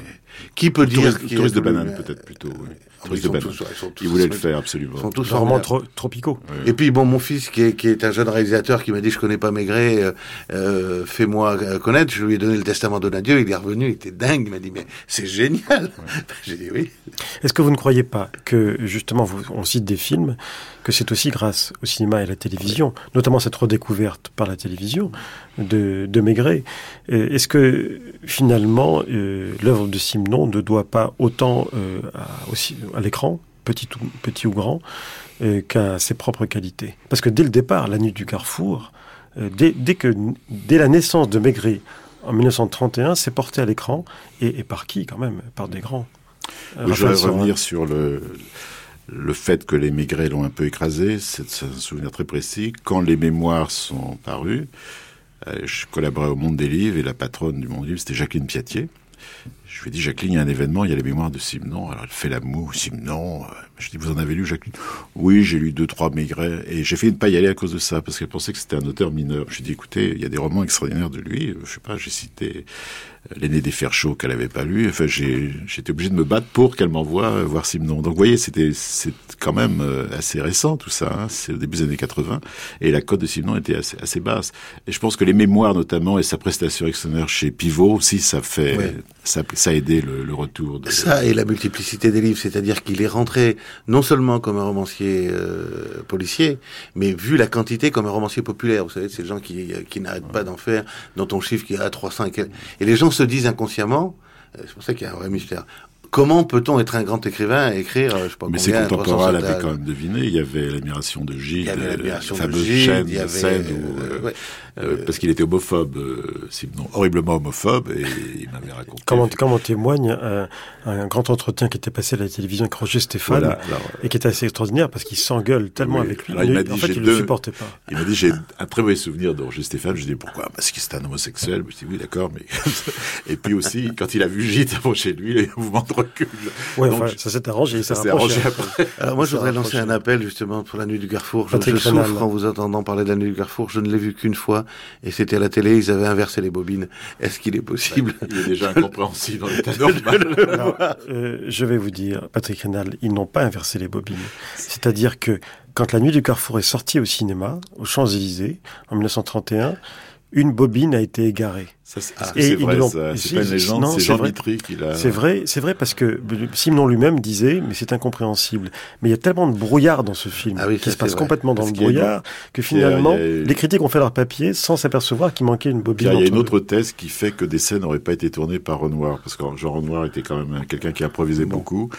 Qui peut dire... Touriste, de banane, peut-être, plutôt. Oui. Touriste de banane. il voulait le faire, absolument. Ils sont tous romans tropicaux. Et puis, bon, mon fils, qui est, qui est un jeune réalisateur, qui m'a dit, je connais pas Maigret, euh, euh fais-moi connaître, je lui ai donné le testament de Dieu, il est revenu, il était dingue, il m'a dit, mais c'est génial. J'ai dit oui. Est-ce que vous ne croyez pas que, justement, on cite des films, que c'est aussi grâce au cinéma et à la télévision, notamment cette redécouverte par la télévision de, de Maigret. Est-ce que, finalement, euh, l'œuvre de Simon ne doit pas autant euh, à, aussi, à l'écran, petit ou, petit ou grand, euh, qu'à ses propres qualités? Parce que dès le départ, La Nuit du Carrefour, dès, dès, que, dès la naissance de Maigret, en 1931, c'est porté à l'écran, et, par qui quand même? Par des grands. je voudrais revenir sur le, le fait que les Maigret l'ont un peu écrasé, c'est un souvenir très précis. Quand les mémoires sont parus, Euh, je collaborais au Monde des Livres et la patronne du Monde des Livres, c'était Jacqueline Piatier. Je lui ai dit, Jacqueline, il y a un événement, il y a les mémoires de Simon. Alors, elle fait l'amour, Simon. Je dis, vous en avez lu, Jacqueline? Oui, j'ai lu deux, trois Maigret. Et j'ai fait ne pas y aller à cause de ça, parce qu'elle pensait que c'était un auteur mineur. Je lui ai dit, écoutez, il y a des romans extraordinaires de lui. Je sais pas, j'ai cité l'aîné des fers chauds qu'elle avait pas lu. Enfin, j'étais obligé de me battre pour qu'elle m'envoie euh, voir Simon. Donc, vous voyez, c'était c'est quand même euh, assez récent tout ça. Hein. C'est au début des années 80 et la cote de Simon était assez, assez basse. Et je pense que les mémoires notamment et sa prestation extraordinaire chez Pivot aussi, ça fait ça, ça a aidé le, le retour. De... Ça et la multiplicité des livres, c'est-à-dire qu'il est rentré non seulement comme un romancier euh, policier, mais vu la quantité comme un romancier populaire. Vous savez, c'est les gens qui qui n'arrêtent pas d'en faire, dont on chiffre qu'il y a 300 et, et les gens se disent inconsciemment, euh, c'est pour ça qu'il y a un vrai mystère, comment peut-on être un grand écrivain et écrire, euh, je sais pas Mais ses contemporains l'avaient quand même deviné. Il y avait l'admiration de Gilles, la fameuse chaîne, il y avait, scène où, euh, euh, parce qu'il était homophobe, sinon horriblement homophobe, et il m'avait raconté. Comment, comment témoigne un, un, grand entretien qui était passé à la télévision avec Roger Stéphane, et qui était assez extraordinaire parce qu'il s'engueule tellement avec lui. Alors, il m'a dit, en fait, il deux, le supportait pas. Il m'a dit, j'ai un très mauvais souvenir de Roger Stéphane. Je lui ai dit, pourquoi? Parce qu'il c'était un homosexuel. Je lui ai dit, oui, d'accord, mais... et puis aussi, quand il a vu Gilles chez lui, il y a eu un mouvement de recul. Ouais, enfin, ça s'est arrangé. Ça, s'est arrangé après. Alors moi, je voudrais lancer un appel justement pour la nuit du Carrefour. Je, je souffre en vous entendant parler de la nuit du Carrefour. Je ne l'ai vu qu'une fois, et c'était à la télé. Ils avaient inversé les bobines. Est-ce qu'il est possible Il est déjà incompréhensible dans l'état normal. Alors, euh, je vais vous dire, Patrick Rénal, ils n'ont pas inversé les bobines. C'est-à-dire que quand la nuit du Carrefour est sortie au cinéma, aux Champs-Élysées, en 1931, une bobine a été égarée. Ça, ah, c'est vrai, ça. C'est pas une légende, c'est Jean Mitry qui l'a... C'est vrai, c'est vrai parce que Simon lui-même disait, mais c'est incompréhensible. Mais il y a tellement de brouillard dans ce film, ah oui, qui se passe complètement dans le brouillard, que finalement, les critiques ont fait leur papier sans s'apercevoir qu'il manquait une bobine. Il y a une autre thèse qui fait que des scènes n'auraient pas été tournées par Renoir, parce que Jean Renoir était quand même quelqu'un qui improvisait beaucoup,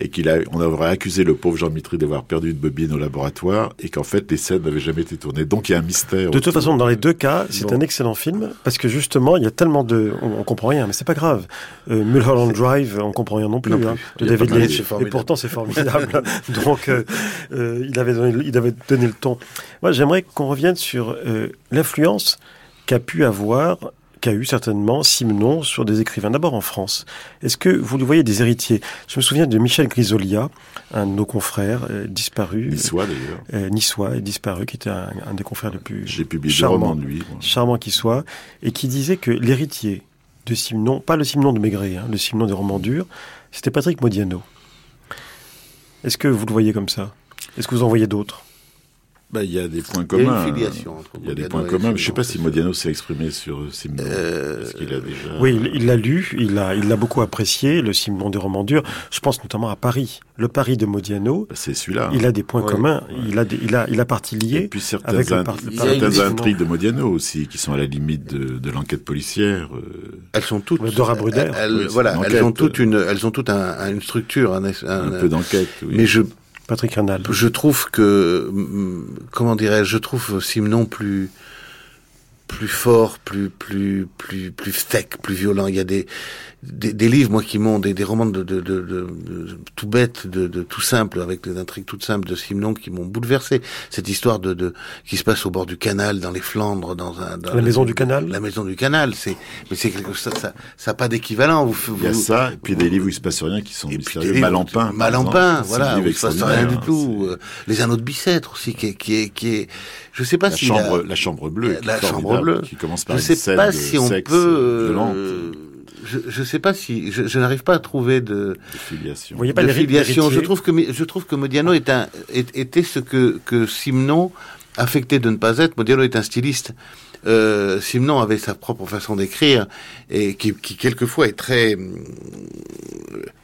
et qu'il a, on aurait accusé le pauvre Jean Mitry d'avoir perdu une bobine au laboratoire, et qu'en fait, les scènes n'avaient jamais été tournées. Donc il y a un mystère. De toute façon, dans les deux cas, c'est un excellent film, parce que justement, il y a tellement de, on, on comprend rien, mais c'est pas grave. Euh, Mulholland Drive, on comprend rien non plus, non hein, de David Lynch. Et pourtant, c'est formidable. Donc, euh, euh, il avait donné, il avait donné le ton. Moi, j'aimerais qu'on revienne sur l'influence qu'a pu avoir qu'a eu certainement Simenon sur des écrivains, d'abord en France. Est-ce que vous le voyez des héritiers? Je me souviens de Michel Grisolia, un de nos confrères euh, disparu. Niçois d'ailleurs. Euh, Niçois, disparu, qui était un, un, des confrères les plus J'ai publié charmants, de lui. Charmant qui soit, et qui disait que l'héritier de Simenon, pas le Simenon de Maigret, hein, le Simenon des romans durs, c'était Patrick Modiano. Est-ce que vous le voyez comme ça? Est-ce que vous en voyez d'autres? Bah, il y a des points communs. Il y a une filiation entre Il y a des points communs. Je ne sais pas si Modiano s'est exprimé sur Simon. Euh, Parce qu'il a déjà. Oui, il l'a lu. Il l'a, il l'a beaucoup apprécié, le Simon des romans durs. Je pense notamment à Paris. Le Paris de Modiano. Bah, c'est celui-là. Il a des points ouais, communs. Ouais. Il a, des, il a, il a partie liée. Et puis certaines, avec par, certaines intrigues de Modiano aussi, qui sont à la limite de, de l'enquête policière. Euh... Elles sont toutes. Dora Bruder. Elles, elles, voilà, elles ont toutes une, elles ont toutes un, une structure, un, un, un peu d'enquête. Oui. Mais je Patrick Ranal. Je trouve que, comment dirais-je, je trouve Simon plus plus fort, plus plus plus plus sec, plus violent. Il y a des des, des livres, moi, qui m'ont des, des romans de, de, de, de, tout bête, de, de tout simple, avec des intrigues toutes simples de Simon qui m'ont bouleversé. Cette histoire de, de qui se passe au bord du canal, dans les Flandres, dans un dans la maison du canal. La maison du canal, c'est mais c'est quelque chose ça ça ça a pas d'équivalent. Vous, vous, il y a ça, et puis des livres où il se passe rien qui sont et mystérieux. Malampin, Malampin, voilà, où il se passe rien du tout. Hein, les anneaux de Bicêtre aussi, qui est qui est qui est, je sais pas la si chambre, la, la chambre bleue, la chambre bleue, qui commence par je sais pas si on peut. Je ne sais pas si je, je n'arrive pas à trouver de, de filiation. Vous voyez pas de filiation. Je trouve que je trouve que Modiano est un est, était ce que que Simon affectait de ne pas être. Modiano est un styliste. Euh, Simon avait sa propre façon d'écrire et qui, qui quelquefois est très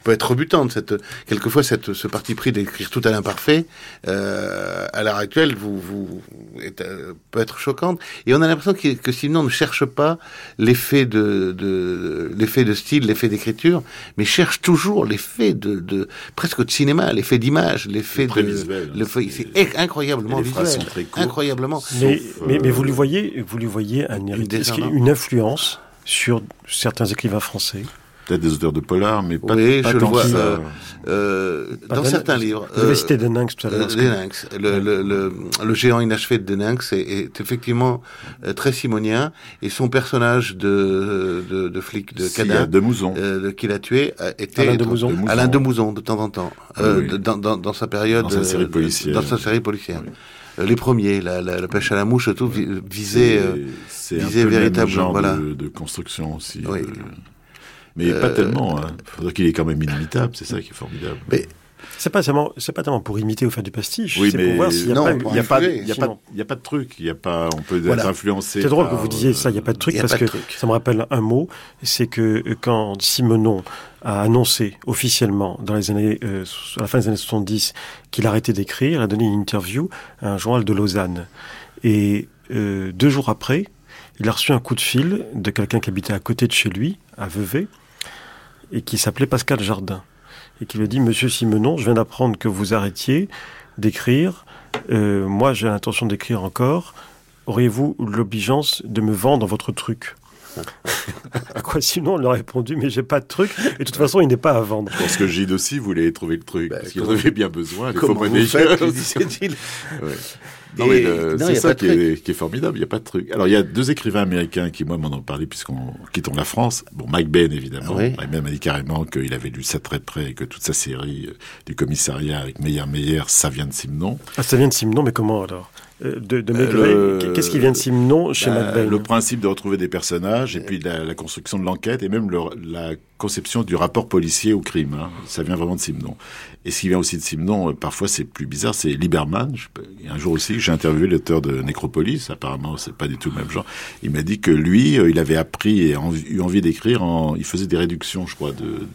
peut être rebutante. Cette quelquefois cette ce parti pris d'écrire tout à l'imparfait euh, à l'heure actuelle vous vous est, euh, peut être choquante et on a l'impression que, que Simon ne cherche pas l'effet de, de l'effet de style, l'effet d'écriture, mais cherche toujours l'effet de, de presque de cinéma, l'effet d'image, l'effet de visuel, le c'est incroyablement visuel, incroyablement. Mais, Sauf, mais, mais vous lui voyez vous lui voyez un une influence sur certains écrivains français Peut-être des auteurs de polar, mais pas, oui, pas je le vois euh, euh, dans certains livres. Vous avez euh, cité Deninx tout à l'heure. Euh, Deninx, le, le, le, le géant inachevé de Deninx est, est effectivement euh, très simonien et son personnage de, de, de flic de Si, Cadin de Mouzon. euh, qu'il a tué été Alain de Mouzon. De Mouzon. Alain de Mouzon de temps en temps euh, Oui, dans, dans, dans sa période Dans sa série policière. dans sa série policière. Oui. Euh, Les premiers, la, la, la pêche à la mouche, tout vi- visait. euh, c'est un visait peu le même véritable, genre voilà. de, de construction aussi. Oui. euh, mais pas tellement. Hein. Faudrait qu'il est quand même inimitable, c'est ça qui est formidable. mais C'est pas tellement, c'est pas tellement pour imiter ou faire du pastiche. oui, mais pour voir s'il y a pas. n'y a, pas, y a, pas, il y a pas de truc. Il y a pas, on peut Voilà. être influencé. C'est drôle que vous disiez euh, ça, il n'y a pas de truc, y a parce que truc. ça me rappelle un mot, c'est que euh, quand Simonon a annoncé officiellement, dans les années, euh, à la fin des années 70, qu'il arrêtait d'écrire, il a donné une interview à un journal de Lausanne. Et euh, deux jours après, il a reçu un coup de fil de quelqu'un qui habitait à côté de chez lui, à Vevey, et qui s'appelait Pascal Jardin, et qui lui a dit, Monsieur Simonon, je viens d'apprendre que vous arrêtiez d'écrire, Euh, moi j'ai l'intention d'écrire encore, auriez-vous l'obligeance de me vendre votre truc À quoi sinon on lui a répondu mais j'ai pas de truc et de toute façon il n'est pas à vendre. Je pense que Gide aussi voulait trouver le truc, Bah, parce qu'il en avait bien besoin. Il faut comment vous faites, lui aussi. disait-il. Ouais. Non, mais c'est ça qui est, qui est formidable. Il n'y a pas de truc. Alors, il y a deux écrivains américains qui, moi, m'en ont parlé puisqu'on quittons la France. Bon, Mike Bain, évidemment. Oui. Mike m'a dit carrément qu'il avait lu ça très près et que toute sa série euh, du commissariat avec Meyer Meyer, ça vient de Simon. Ah, ça vient de Simon mais comment alors? De, de Euh, Maigret Qu'est-ce qui vient de Simon chez Bah, McBain Le principe de retrouver des personnages et puis la, la construction de l'enquête et même le- la conception du rapport policier au crime. hein. Ça vient vraiment de Simon. Et ce qui vient aussi de Simon, euh, parfois c'est plus bizarre, c'est Lieberman. Je peux- il y a un jour aussi que j'ai interviewé l'auteur de Nécropolis. Apparemment, c'est pas du tout le même genre. Il m'a dit que lui, euh, il avait appris et eu envie d'écrire. En, il faisait des réductions, je crois, de, de-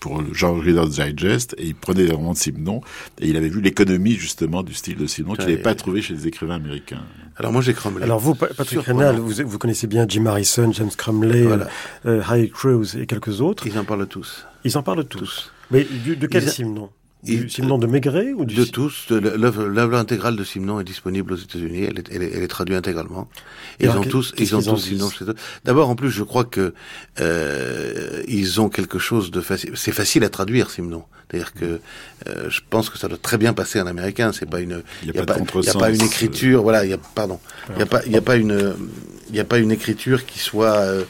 pour le genre Reader's Digest et il prenait des romans de Simon et il avait vu l'économie justement du style de Simon qu'il n'avait pas trouvé chez les écrivains américains. Alors moi j'ai Cromley. Alors vous, Pa- Patrick. Rénal, vous, vous connaissez bien Jim Harrison, James Cromley, Voilà. euh, Harry Crews et quelques autres. Ils en parlent tous. Ils en parlent tous. Mais du- de quel Ils Simon Du de Maigret ou du De tous, l'œuvre l'œuvre intégrale de Simon est disponible aux États-Unis. Elle est, elle, est, elle est traduite intégralement. Et Ils alors, ont tous, ils ont tous Simon disent chez eux. D'abord, en plus, je crois que euh, ils ont quelque chose de facile. C'est facile à traduire, Simon. C'est-à-dire que euh, je pense que ça doit très bien passer en américain. C'est pas une, Il y a y a pas a une euh. écriture. Voilà, il y a, pardon. Il y a pas, il y a pas une, il y a pas une écriture qui soit euh, euh,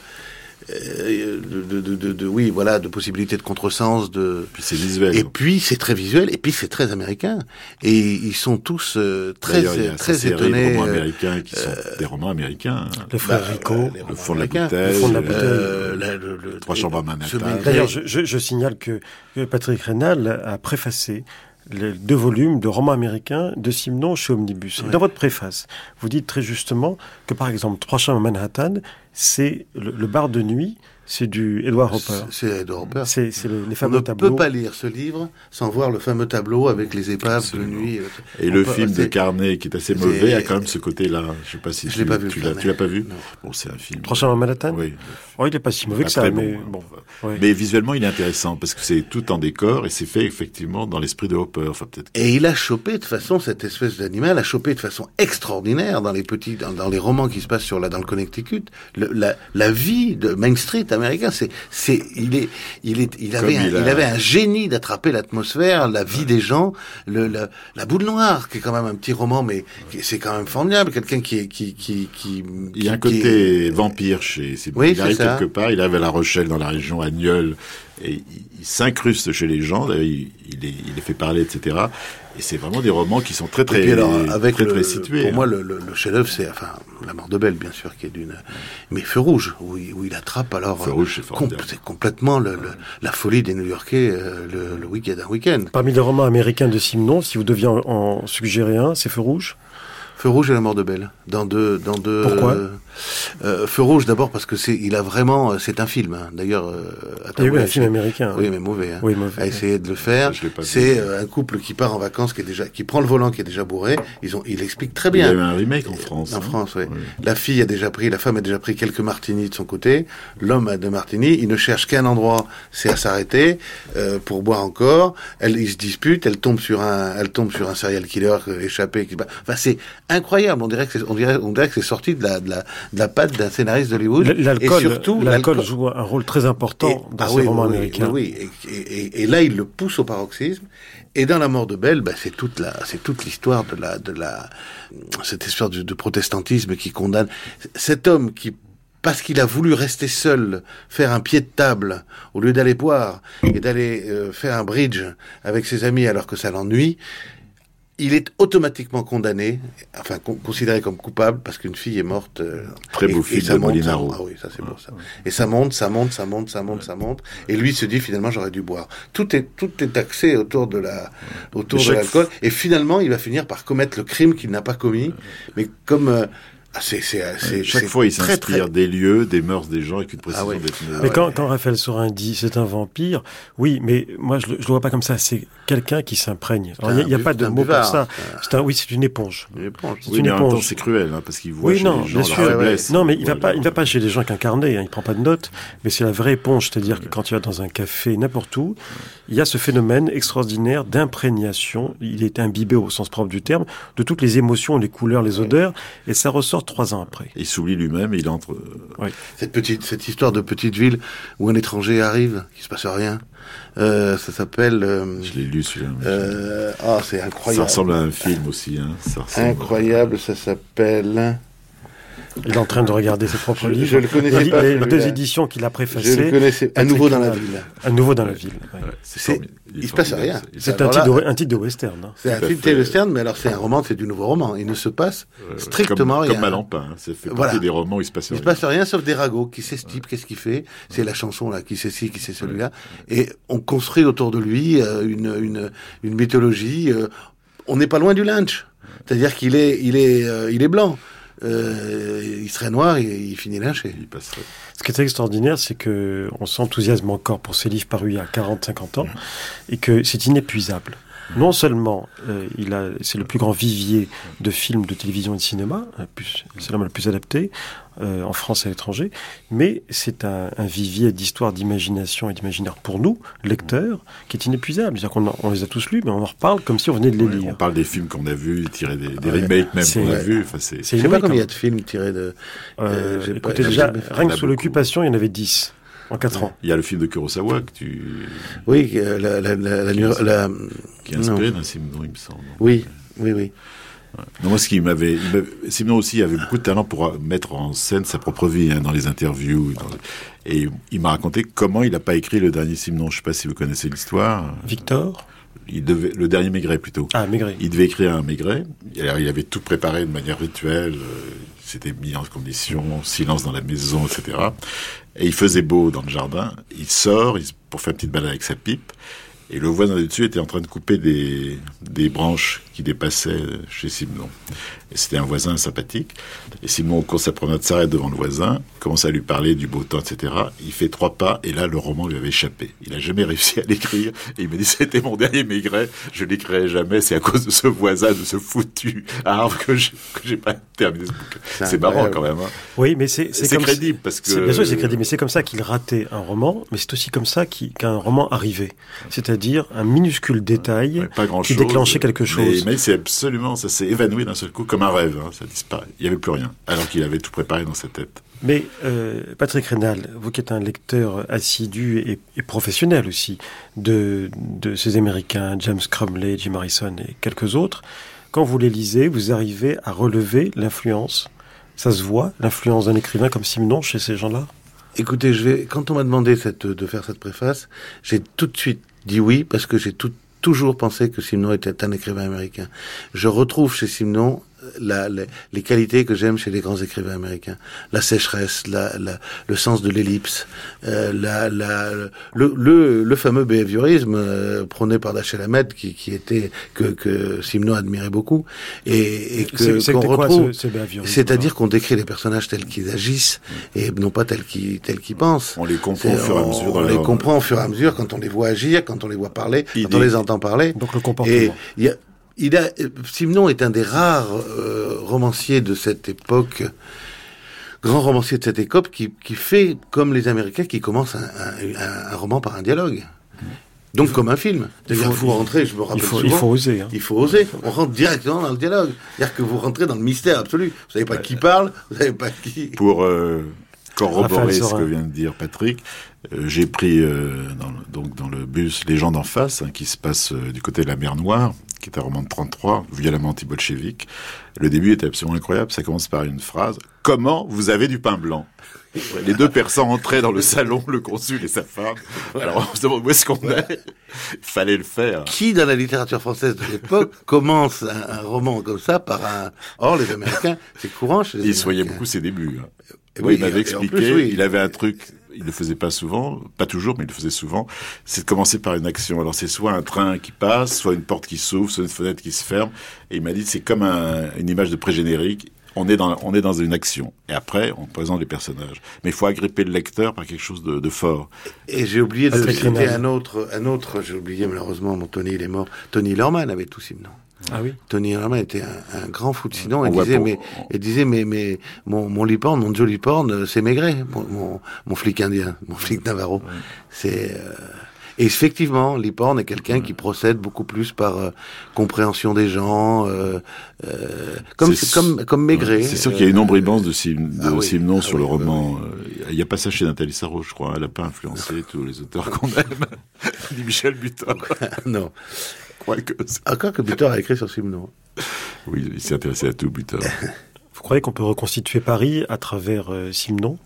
de, de, de, de- oui, voilà, de possibilité de contresens, de. Puis c'est visuel. Et puis c'est très visuel, et puis c'est très américain. Et ils sont tous euh, très D'ailleurs, il y a très sa série de étonnés. romans euh, américains qui sont des romans américains. Les frères bah, Rico. euh, Le fond de la bouteille, Le fond de la bouteille. Euh, la- le- le- Trois chambres à Manhattan. D'ailleurs, je, je- je signale que, que Patrick Rénal a préfacé les deux volumes de romans américains de Simon chez Omnibus. Ouais. dans votre préface, vous dites très justement que, par exemple, Trois chambres à Manhattan, c'est le, le bar de nuit, c'est du Edward Hopper. C'est Edward Hopper. C'est le- les On fameux ne tableaux. peut pas lire ce livre sans voir le fameux tableau avec les épaves Absolument. de nuit. Et On le peut- film de Carnet, qui est assez mauvais, a quand même ce côté-là. Je sais pas si Je tu, l'ai pas vu, tu l'as, pas vu. Non. Bon, c'est un film. Trois chambres à Manhattan Oui. Oh, il n'est pas si mauvais que ça, Après, mais bon, bon. ouais. Mais visuellement, il est intéressant parce que c'est tout en décor et c'est fait effectivement dans l'esprit de Hopper. Enfin, peut-être. Et il a chopé de façon cette espèce d'animal a chopé de façon extraordinaire dans les petits dans, dans les romans qui se passent sur la dans le Connecticut le- la, la vie de Main Street américain c'est c'est il est il est il avait un, il a- il avait un génie d'attraper l'atmosphère la vie des gens le la, la boule noire qui est quand même un petit roman mais c'est quand même formidable quelqu'un qui est qui qui qui Il y a un côté est- vampire chez. c'est- Oui, il arrive quelque part. Il arrive à La Rochelle dans la région Agneul et il, il s'incruste chez les gens. D'ailleurs, il, il les, il les fait parler, etc. Et c'est vraiment des romans qui sont très Et très puis alors, avec très, le, très situés. pour hein. moi, le, le, le chef-d'œuvre, c'est enfin la mort de Belle, bien sûr, qui est d'une, mais Feu rouge, où il, où il attrape alors. Feu rouge, c'est com- formidable. c'est complètement le, le- la folie des New-Yorkais euh, le, le week-end, un week-end. Parmi les romans américains de Simon, si vous deviez en, en suggérer un, c'est Feu Rouge? Feu rouge et la mort de Belle, dans deux, dans deux. Pourquoi? euh, euh, Feu rouge d'abord parce que c'est, il a vraiment, euh, c'est un film. hein. D'ailleurs, euh, Il y a eu un film américain. Oui, mais mauvais. Hein. Oui, mauvais. a essayé de le faire. C'est euh, un couple qui part en vacances, qui est déjà, qui prend le volant, qui est déjà bourré. Ils ont, il explique très Il y bien. a eu un remake en France. En hein. France, oui. Oui. La fille a déjà pris, la femme a déjà pris quelques martinis de son côté. L'homme a deux martinis. Il ne cherche qu'un endroit, c'est à s'arrêter euh, pour boire encore. Elle, ils se disputent. Elle tombe sur un, elle tombe sur un serial killer échappé. Qui, enfin, c'est incroyable. On dirait que c'est, on dirait, on dirait que c'est sorti de la, de la, de la patte d'un scénariste d'Hollywood. L'alcool, surtout, l'alcool joue un rôle très important dans ah ces romans américains. Oui, et, et, là, il le pousse au paroxysme. Et dans La mort de Belle, bah, c'est toute la, c'est toute l'histoire de la, de la, cette histoire de, de protestantisme qui condamne cet homme qui parce qu'il a voulu rester seul, faire un pied de table, au lieu d'aller boire et d'aller euh, faire un bridge avec ses amis alors que ça l'ennuie, il est automatiquement condamné, enfin considéré comme coupable parce qu'une fille est morte. Euh, Très beau film de Molinaro. Ah oui, ça c'est beau ça. Et ça monte, ça monte, ça monte, ça monte, ça monte. Et lui se dit finalement j'aurais dû boire. Tout est tout est axé autour de la autour de l'alcool. Et finalement il va finir par commettre le crime qu'il n'a pas commis. Mais comme euh, ah, c'est, Chaque fois, il s'inspire des lieux, des mœurs des gens avec une précision ah Mais quand, quand Raphaël Sorin dit c'est un vampire, oui, mais moi je le, je le vois pas comme ça. C'est quelqu'un qui s'imprègne. Il n'y a, pas de mot pour ça. C'est un, oui, c'est une éponge. Une éponge. C'est une éponge. C'est cruel, hein, parce qu'il voit oui, chez non, les gens bien sûr. Non, mais il va pas, il va pas chez les gens qu'incarnés. Hein, il prend pas de notes. Mais c'est la vraie éponge, c'est-à-dire que quand tu vas dans un café, n'importe où, il y a ce phénomène extraordinaire d'imprégnation. Il est imbibé au sens propre du terme de toutes les émotions, les couleurs, les odeurs, et ça ressort trois ans après. Il s'oublie lui-même il entre. Oui. Cette petite, cette histoire de petite ville où un étranger arrive, qui se passe rien. Euh, ça s'appelle. Euh, Je l'ai lu celui-là. Euh, ah, c'est incroyable. Ça ressemble à un film aussi. Hein. Ça incroyable, ça s'appelle. Il est en train de regarder ses propres livres. Je le connaissais pas. Les deux éditions qu'il a préfacées. Je le connaissais. À nouveau dans la ville. À nouveau dans la ville. c'est il, se passe rien. C'est un, titre de western. Hein. C'est un titre de western, mais alors c'est un roman, c'est du nouveau roman. Il ne se passe strictement rien. Comme Malampin, hein. c'est fait voilà. des romans où il se passe rien. Il se passe rien sauf des ragots. Qui c'est ce type? Qu'est-ce qu'il fait? C'est la chanson là. Qui c'est ci? Qui c'est celui-là? Et on construit autour de lui euh, une, une, une mythologie. Euh, on n'est pas loin du lynch. C'est-à-dire qu'il est, il est, euh, il est blanc. Euh, il serait noir et il finit lynché. Il passerait. Ce qui est extraordinaire, c'est que on s'enthousiasme encore pour ces livres parus il y a 40-50 ans et que c'est inépuisable. Non seulement euh, il a, c'est le plus grand vivier de films, de télévision et de cinéma, c'est l'homme le plus adapté euh, en France et à l'étranger, mais c'est un, un, vivier d'histoire, d'imagination et d'imaginaire pour nous, lecteurs, qui est inépuisable. C'est-à-dire qu'on on les a tous lus, mais on en reparle comme si on venait de les lire. On parle des films qu'on a vus, tirés des, des remakes même qu'on a vus. Enfin, c'est, je sais pas combien il y a de films tirés de. Euh, euh écoutez, déjà, rien que sous l'occupation, il y en avait 10 en 4 ans. Il y a le film de Kurosawa que tu... Oui, la, la, la, la, qui est inspiré d'un Simon, il me semble. Oui, oui, oui. moi, ce qui m'avait, Simon aussi avait beaucoup de talent pour mettre en scène sa propre vie hein, dans les interviews. et il m'a raconté comment il n'a pas écrit le dernier Simon. Je ne sais pas si vous connaissez l'histoire. Victor. Il devait, le dernier Maigret plutôt. Ah, Maigret. Il devait écrire un Maigret. Alors, il avait tout préparé de manière rituelle. Euh, s'était mis en condition, silence dans la maison, etc. Et il faisait beau dans le jardin. Il sort pour faire une petite balade avec sa pipe. Et le voisin du dessus était en train de couper des, des branches qui dépassaient chez Simon. Et c'était un voisin sympathique. Et Simon, au cours de sa promenade, s'arrête devant le voisin, commence à lui parler du beau temps, etc. Il fait trois pas, et là, le roman lui avait échappé. Il n'a jamais réussi à l'écrire. Et il m'a dit, c'était mon dernier maigret, je l'écrirai jamais, c'est à cause de ce voisin, de ce foutu arbre que j'ai pas terminé ce bouquin. C'est marrant quand même. Hein. Oui, mais c'est crédible, parce que... Bien sûr, c'est crédible, mais c'est comme ça qu'il ratait un roman, mais c'est aussi comme ça qu'un roman arrivait. C'est-à-dire c'est-à-dire un minuscule détail qui déclenchait quelque chose. Mais, c'est absolument, ça s'est évanoui d'un seul coup comme un rêve, hein, ça disparaît. Il n'y avait plus rien, alors qu'il avait tout préparé dans sa tête. Mais euh, Patrick Rénal, vous qui êtes un lecteur assidu et, professionnel aussi de, de, ces Américains, James Crumley, Jim Harrison et quelques autres, quand vous les lisez, vous arrivez à relever l'influence, ça se voit, l'influence d'un écrivain comme Simon chez ces gens-là? Écoutez, je vais, quand on m'a demandé cette, de faire cette préface, j'ai tout de suite dit oui parce que j'ai toujours pensé que Simon était un écrivain américain. Je retrouve chez Simon la, les qualités que j'aime chez les grands écrivains américains. La sécheresse, la, le sens de l'ellipse, euh, la, le, le, le, fameux behaviorisme euh, prôné par Dashiell Hammett qui, qui était que, que Simon admirait beaucoup et, et que qu'on retrouve. C'est-à-dire qu'on décrit les personnages tels qu'ils agissent et non pas tels qu'ils tels qu'ils pensent. On les comprend au fur et à mesure. on les comprend au fur et à mesure quand on les voit agir, quand on les voit parler, quand on les entend parler. Donc le comportement. Et y a il a, Simon est un des rares euh, romanciers de cette époque, grand romancier de cette époque, qui, qui fait comme les Américains, qui commence un, un, un roman par un dialogue. Donc comme un film. C'est-à-dire vous rentrez, je me rappelle il faut, souvent, il faut oser. Hein. Il faut oser. On rentre directement dans le dialogue. C'est-à-dire que vous rentrez dans le mystère absolu. Vous savez pas qui parle, vous savez pas qui. Pour euh, corroborer ce que vient de dire Patrick, euh, j'ai pris euh, dans, donc dans le bus Les gens d'en face, hein, qui se passe euh, du côté de la mer Noire, qui est un roman de 33, violemment anti-bolchevique. Le début était absolument incroyable. Ça commence par une phrase Comment vous avez du pain blanc? Les deux persans entraient dans le salon, le consul et sa femme. Alors on se demande où est-ce qu'on est. Il fallait le faire. Qui dans la littérature française de l'époque commence un, roman comme ça par un... Or les Américains, c'est courant chez les Il soignait beaucoup ses débuts. Hein. Oui, il m'avait expliqué, il avait un truc, il ne le faisait pas souvent, pas toujours, mais il le faisait souvent, c'est de commencer par une action. Alors c'est soit un train qui passe, soit une porte qui s'ouvre, soit une fenêtre qui se ferme. Et il m'a dit, c'est comme un, une image de pré-générique on est dans on est dans une action et après on présente les personnages. Mais il faut agripper le lecteur par quelque chose de, de fort. Et j'ai oublié de citer un autre un autre j'ai oublié malheureusement mon Tony il est mort. Tony Lorman avait tout Simon. Ah oui. Tony Lorman était un, un grand fou de Sinon et disait, mais, et disait mais mais mon mon liporne, mon Joe Liporne, c'est Maigret, mon, mon, mon flic indien, mon flic Navarro. C'est euh, et effectivement, Liporn est quelqu'un qui procède beaucoup plus par euh, compréhension des gens, euh, euh, comme, comme, comme Maigret. C'est sûr qu'il y a une ombribance de, Sim, de ah Simon ah sur le roman. Il n'y a pas ça chez Nathalie Sarraud, je crois. Elle n'a pas influencé tous les auteurs qu'on aime. Ni Michel Butor. non. Quoique. Encore que Butor a écrit sur Simon. Oui, il s'est intéressé à tout, Butor. Vous croyez qu'on peut reconstituer Paris à travers Simon?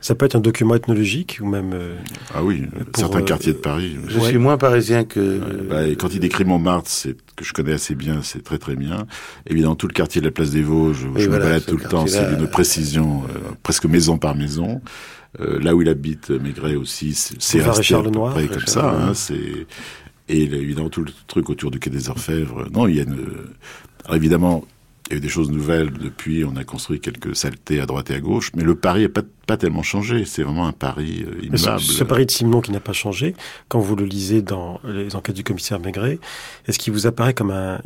Ça peut être un document ethnologique ou même. Euh, ah oui, certains euh, quartiers de Paris. Je suis moins parisien que. Bah, quand il décrit Montmartre, c'est que je connais assez bien, c'est très très bien. Évidemment, tout le quartier de la place des Vosges, où je me balade tout le temps, c'est d'une précision euh, presque maison par maison. là où il habite, Maigret aussi, c'est resté à peu près comme ça. Hein, c'est et évidemment tout le truc autour du quai des Orfèvres. Non, il y a une. Alors, évidemment, il y a eu des choses nouvelles depuis, on a construit quelques saletés à droite et à gauche, mais le Paris n'a pas, pas tellement changé, c'est vraiment un Paris euh, immeuble. Ce, Paris de Simon qui n'a pas changé, quand vous le lisez dans les enquêtes du commissaire Maigret, est-ce qu'il vous apparaît comme un,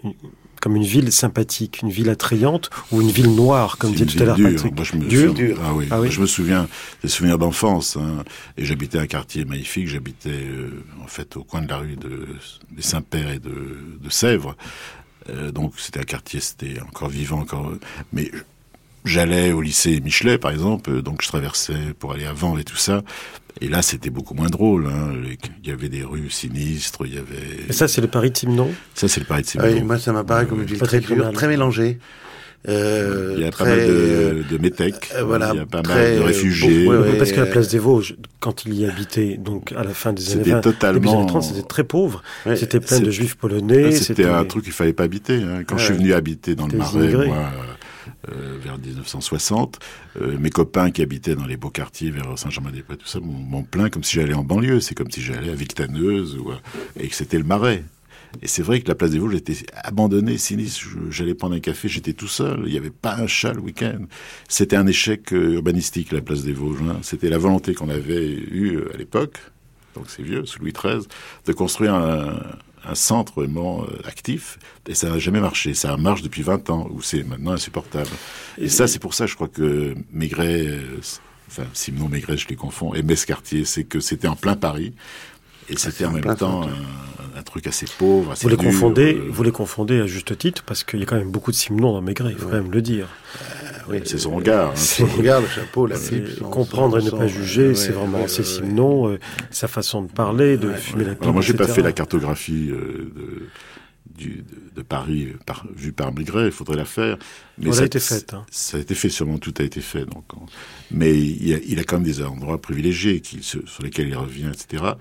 comme une ville sympathique, une ville attrayante ou une ville noire, comme disait tout à l'heure Patrick Moi, je me dur. Ah, oui. ah oui. Je me souviens des souvenirs d'enfance. Hein. Et j'habitais un quartier magnifique. J'habitais euh, en fait au coin de la rue de, des Saint-Père et de, de Sèvres. Euh, donc c'était un quartier, c'était encore vivant, encore. Mais j'allais au lycée Michelet, par exemple, donc je traversais pour aller à Vent et tout ça. Et là, c'était beaucoup moins drôle. Hein. Il y avait des rues sinistres, il y avait. Et ça, c'est le Paris de Simon Ça, c'est le Paris de Simon. Oui, moi, ça m'apparaît comme une ville très dure, très mélangée. Euh, il y a pas mal de, de métèques, euh, voilà, il y a pas mal de réfugiés. parce que la place des Vosges, quand il y habitait, donc à la fin des années 20, totalement... 30, c'était très pauvre. c'était plein de juifs polonais. Ah, c'était un truc qu'il fallait pas habiter. Hein. Quand je suis venu habiter dans le Marais, moi, euh, vers 1960, euh, mes copains qui habitaient dans les beaux quartiers vers Saint-Germain-des-Prés, tout ça, m'ont plaint comme si j'allais en banlieue. C'est comme si j'allais à Victaneuse ou, et que c'était le Marais. Et c'est vrai que la place des Vosges était abandonnée, sinistre. J'allais prendre un café, j'étais tout seul. Il n'y avait pas un chat le week-end. C'était un échec euh, urbanistique, la place des Vosges. Hein. C'était la volonté qu'on avait eue à l'époque, donc c'est vieux, sous Louis XIII, de construire un, un centre vraiment euh, actif. Et ça n'a jamais marché. Ça marche depuis 20 ans, où c'est maintenant insupportable. Et, ça, c'est pour ça, je crois que Maigret enfin Simon Maigret, je les confonds, et Mescartier, c'est que c'était en plein Paris. Et c'était en même temps un, truc assez pauvre, assez vous les confondez, euh. Vous les confondez à juste titre parce qu'il y a quand même beaucoup de Simon dans Maigret, il faut quand même le dire. Euh, oui, c'est son regard. Hein, son regard, le chapeau, la pipe. Comprendre et ne pas juger, c'est vraiment c'est Simon, euh, sa façon de parler, de fumer la pipe. Alors moi, j'ai pas fait la cartographie de du, de, Paris par, vue par Maigret, il faudrait la faire. Mais ça a été fait. Hein. Ça a été fait, sûrement tout a été fait. Donc, mais il a, il a, quand même des endroits privilégiés qui, sur lesquels il revient, etc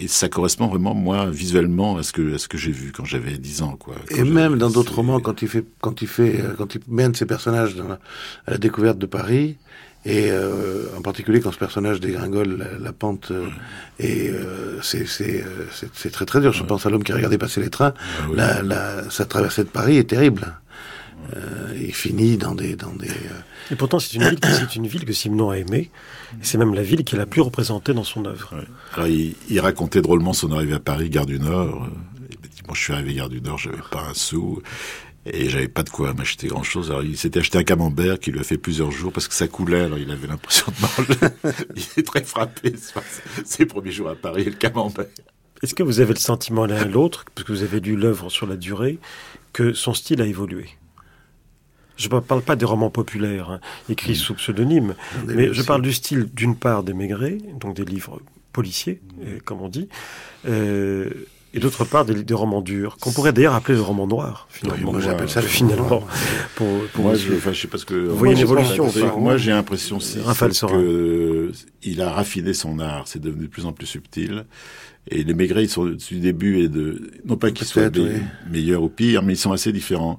et ça correspond vraiment moi visuellement à ce que à ce que j'ai vu quand j'avais 10 ans quoi. et même dans d'autres romans quand il fait quand il fait euh, quand il de ses personnages dans la, à la découverte de Paris et euh, en particulier quand ce personnage dégringole la, pente euh, et euh, c'est c'est c'est très très dur. Je pense à l'homme qui regardait passer les trains. Ah la, la, sa traversée de Paris est terrible. il finit dans des dans des et pourtant, c'est une ville, c'est une ville que Simon a aimée. C'est même la ville qu'il a plus représentée dans son œuvre. Alors, il, racontait drôlement son arrivée à Paris, gare du Nord. Moi, je suis arrivé gare du Nord, j'avais pas un sou. Et j'avais pas de quoi m'acheter grand chose. Alors, il s'était acheté un camembert qui lui a fait plusieurs jours parce que ça coulait. Alors, il avait l'impression de manger. il est très frappé. Ses premiers jours à Paris, le camembert. Est-ce que vous avez le sentiment l'un et l'autre, parce que vous avez lu l'œuvre sur la durée, que son style a évolué? Je ne parle pas des romans populaires, hein, écrits sous pseudonyme, mais je parle du style, d'une part, des Maigret, donc des livres policiers, euh, comme on dit, euh, et d'autre part des, romans durs, qu'on pourrait d'ailleurs appeler le roman noir, finalement. moi j'appelle ça finalement. Pour, pour moi, je, je sais pas ce que. Vous voyez une évolution. Moi, j'ai l'impression aussi que il a raffiné son art, c'est devenu de plus en plus subtil. Et les Maigret, ils sont du début et de, non pas qu'ils soient meilleurs ou pires, mais ils sont assez différents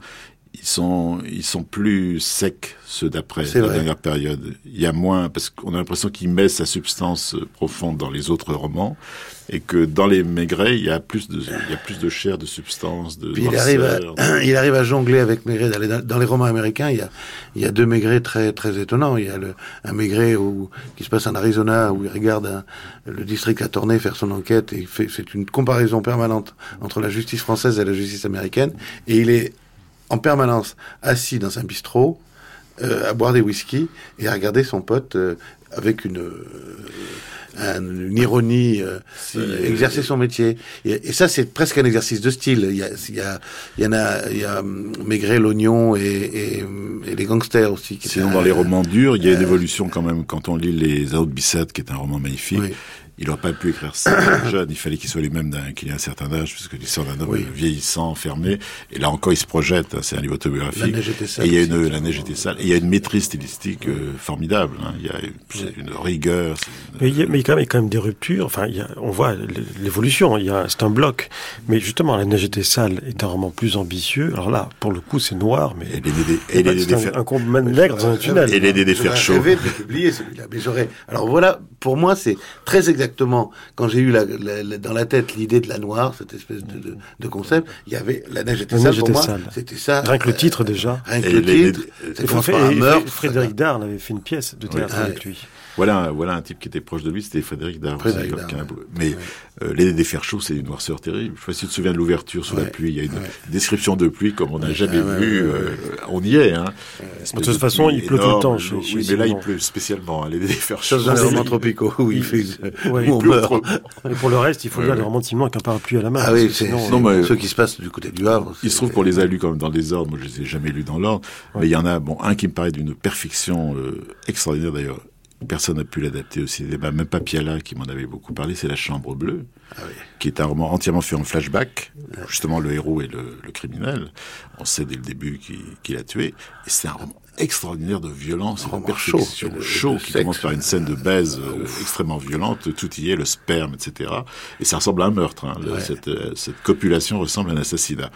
ils sont ils sont plus secs ceux d'après la dernière période. Il y a moins parce qu'on a l'impression qu'il met sa substance profonde dans les autres romans et que dans les Maigret il y a plus de il y a plus de chair, de substance, de. Puis il arrive à, il arrive à jongler avec Maigret dans les, dans les romans américains. Il y a il y a deux Maigret très très étonnants. Il y a le, un Maigret où qui se passe en Arizona où il regarde le district à tourner faire son enquête et fait c'est une comparaison permanente entre la justice française et la justice américaine et il est en permanence assis dans un bistrot, euh, à boire des whisky et à regarder son pote euh, avec une, euh, une ironie, exercer son métier. Et, ça, c'est presque un exercice de style. Il y, a, il y, a, il y en a, il y a Maigret, l'oignon et, et, les gangsters aussi. Qui Sinon, dans les romans durs, il y a une évolution quand même. Quand on lit Les Out qui est un roman magnifique, il n'aurait pas pu écrire ça jeune. Il fallait qu'il soit lui-même qu'il ait un certain âge, puisque l'histoire d'un homme vieillissant, enfermé. Et là encore, il se projette. Hein, c'est un livre autobiographique. La neige était sale. Et il y a une, la neige était sale. Et il y a une maîtrise stylistique euh, formidable. Hein. Il y a une, rigueur. Mais, il y a, mais quand même, il y a quand même des ruptures. Enfin, il y a, on voit l'évolution. Il y a, c'est un bloc. Mais justement, la neige était sale est un roman plus ambitieux. Alors là, pour le coup, c'est noir, mais. Et les, et les, les, un, un combat nègre dans un tunnel. Et les des fers chauds. J'avais publié celui-là. Mais j'aurais. Alors voilà, pour moi, c'est très exact exactement, quand j'ai eu la, dans la tête l'idée de la noire, cette espèce de, de, concept, il y avait la neige était sale pour moi. C'était ça. Rien que le titre déjà. Rien que le titre. C'est Frédéric Dard avait fait une pièce de théâtre avec lui. Voilà, voilà un type qui était proche de lui, c'était Frédéric Dard. Mais euh, les des fers chauds, c'est une noirceur terrible. Je sais pas si tu te souviens de l'ouverture sous la pluie. Il y a une description de pluie comme on n'a jamais vu. Euh, on y est. Hein. De toute façon, il pleut tout le temps. Chez, oui, mais là, il pleut spécialement. Hein, les, des fers chauds. dans les romans tropicaux où il, fait. Ouais, on meurt. Et pour le reste, il faut lire les romans de Simon avec un parapluie à la main. Ah oui, c'est euh, ceux qui se passent du côté du Havre. Il se trouve qu'on les a lus quand même dans les ordres. Moi, je les ai jamais lus dans l'ordre. Mais il y en a, bon, un qui me paraît d'une perfection extraordinaire d'ailleurs personne n'a pu l'adapter au cinéma, même pas Piala qui m'en avait beaucoup parlé, c'est La Chambre Bleue, ah qui est un roman entièrement fait en flashback. Justement, le héros est le, criminel. On sait dès le début qu'il a tué. Et c'est un roman extraordinaire de violence perfection. Chaud, qui commence par une scène de baise euh, extrêmement violente, tout y est, le sperme, etc. Et ça ressemble à un meurtre. Hein, cette, euh, cette, copulation ressemble à un assassinat.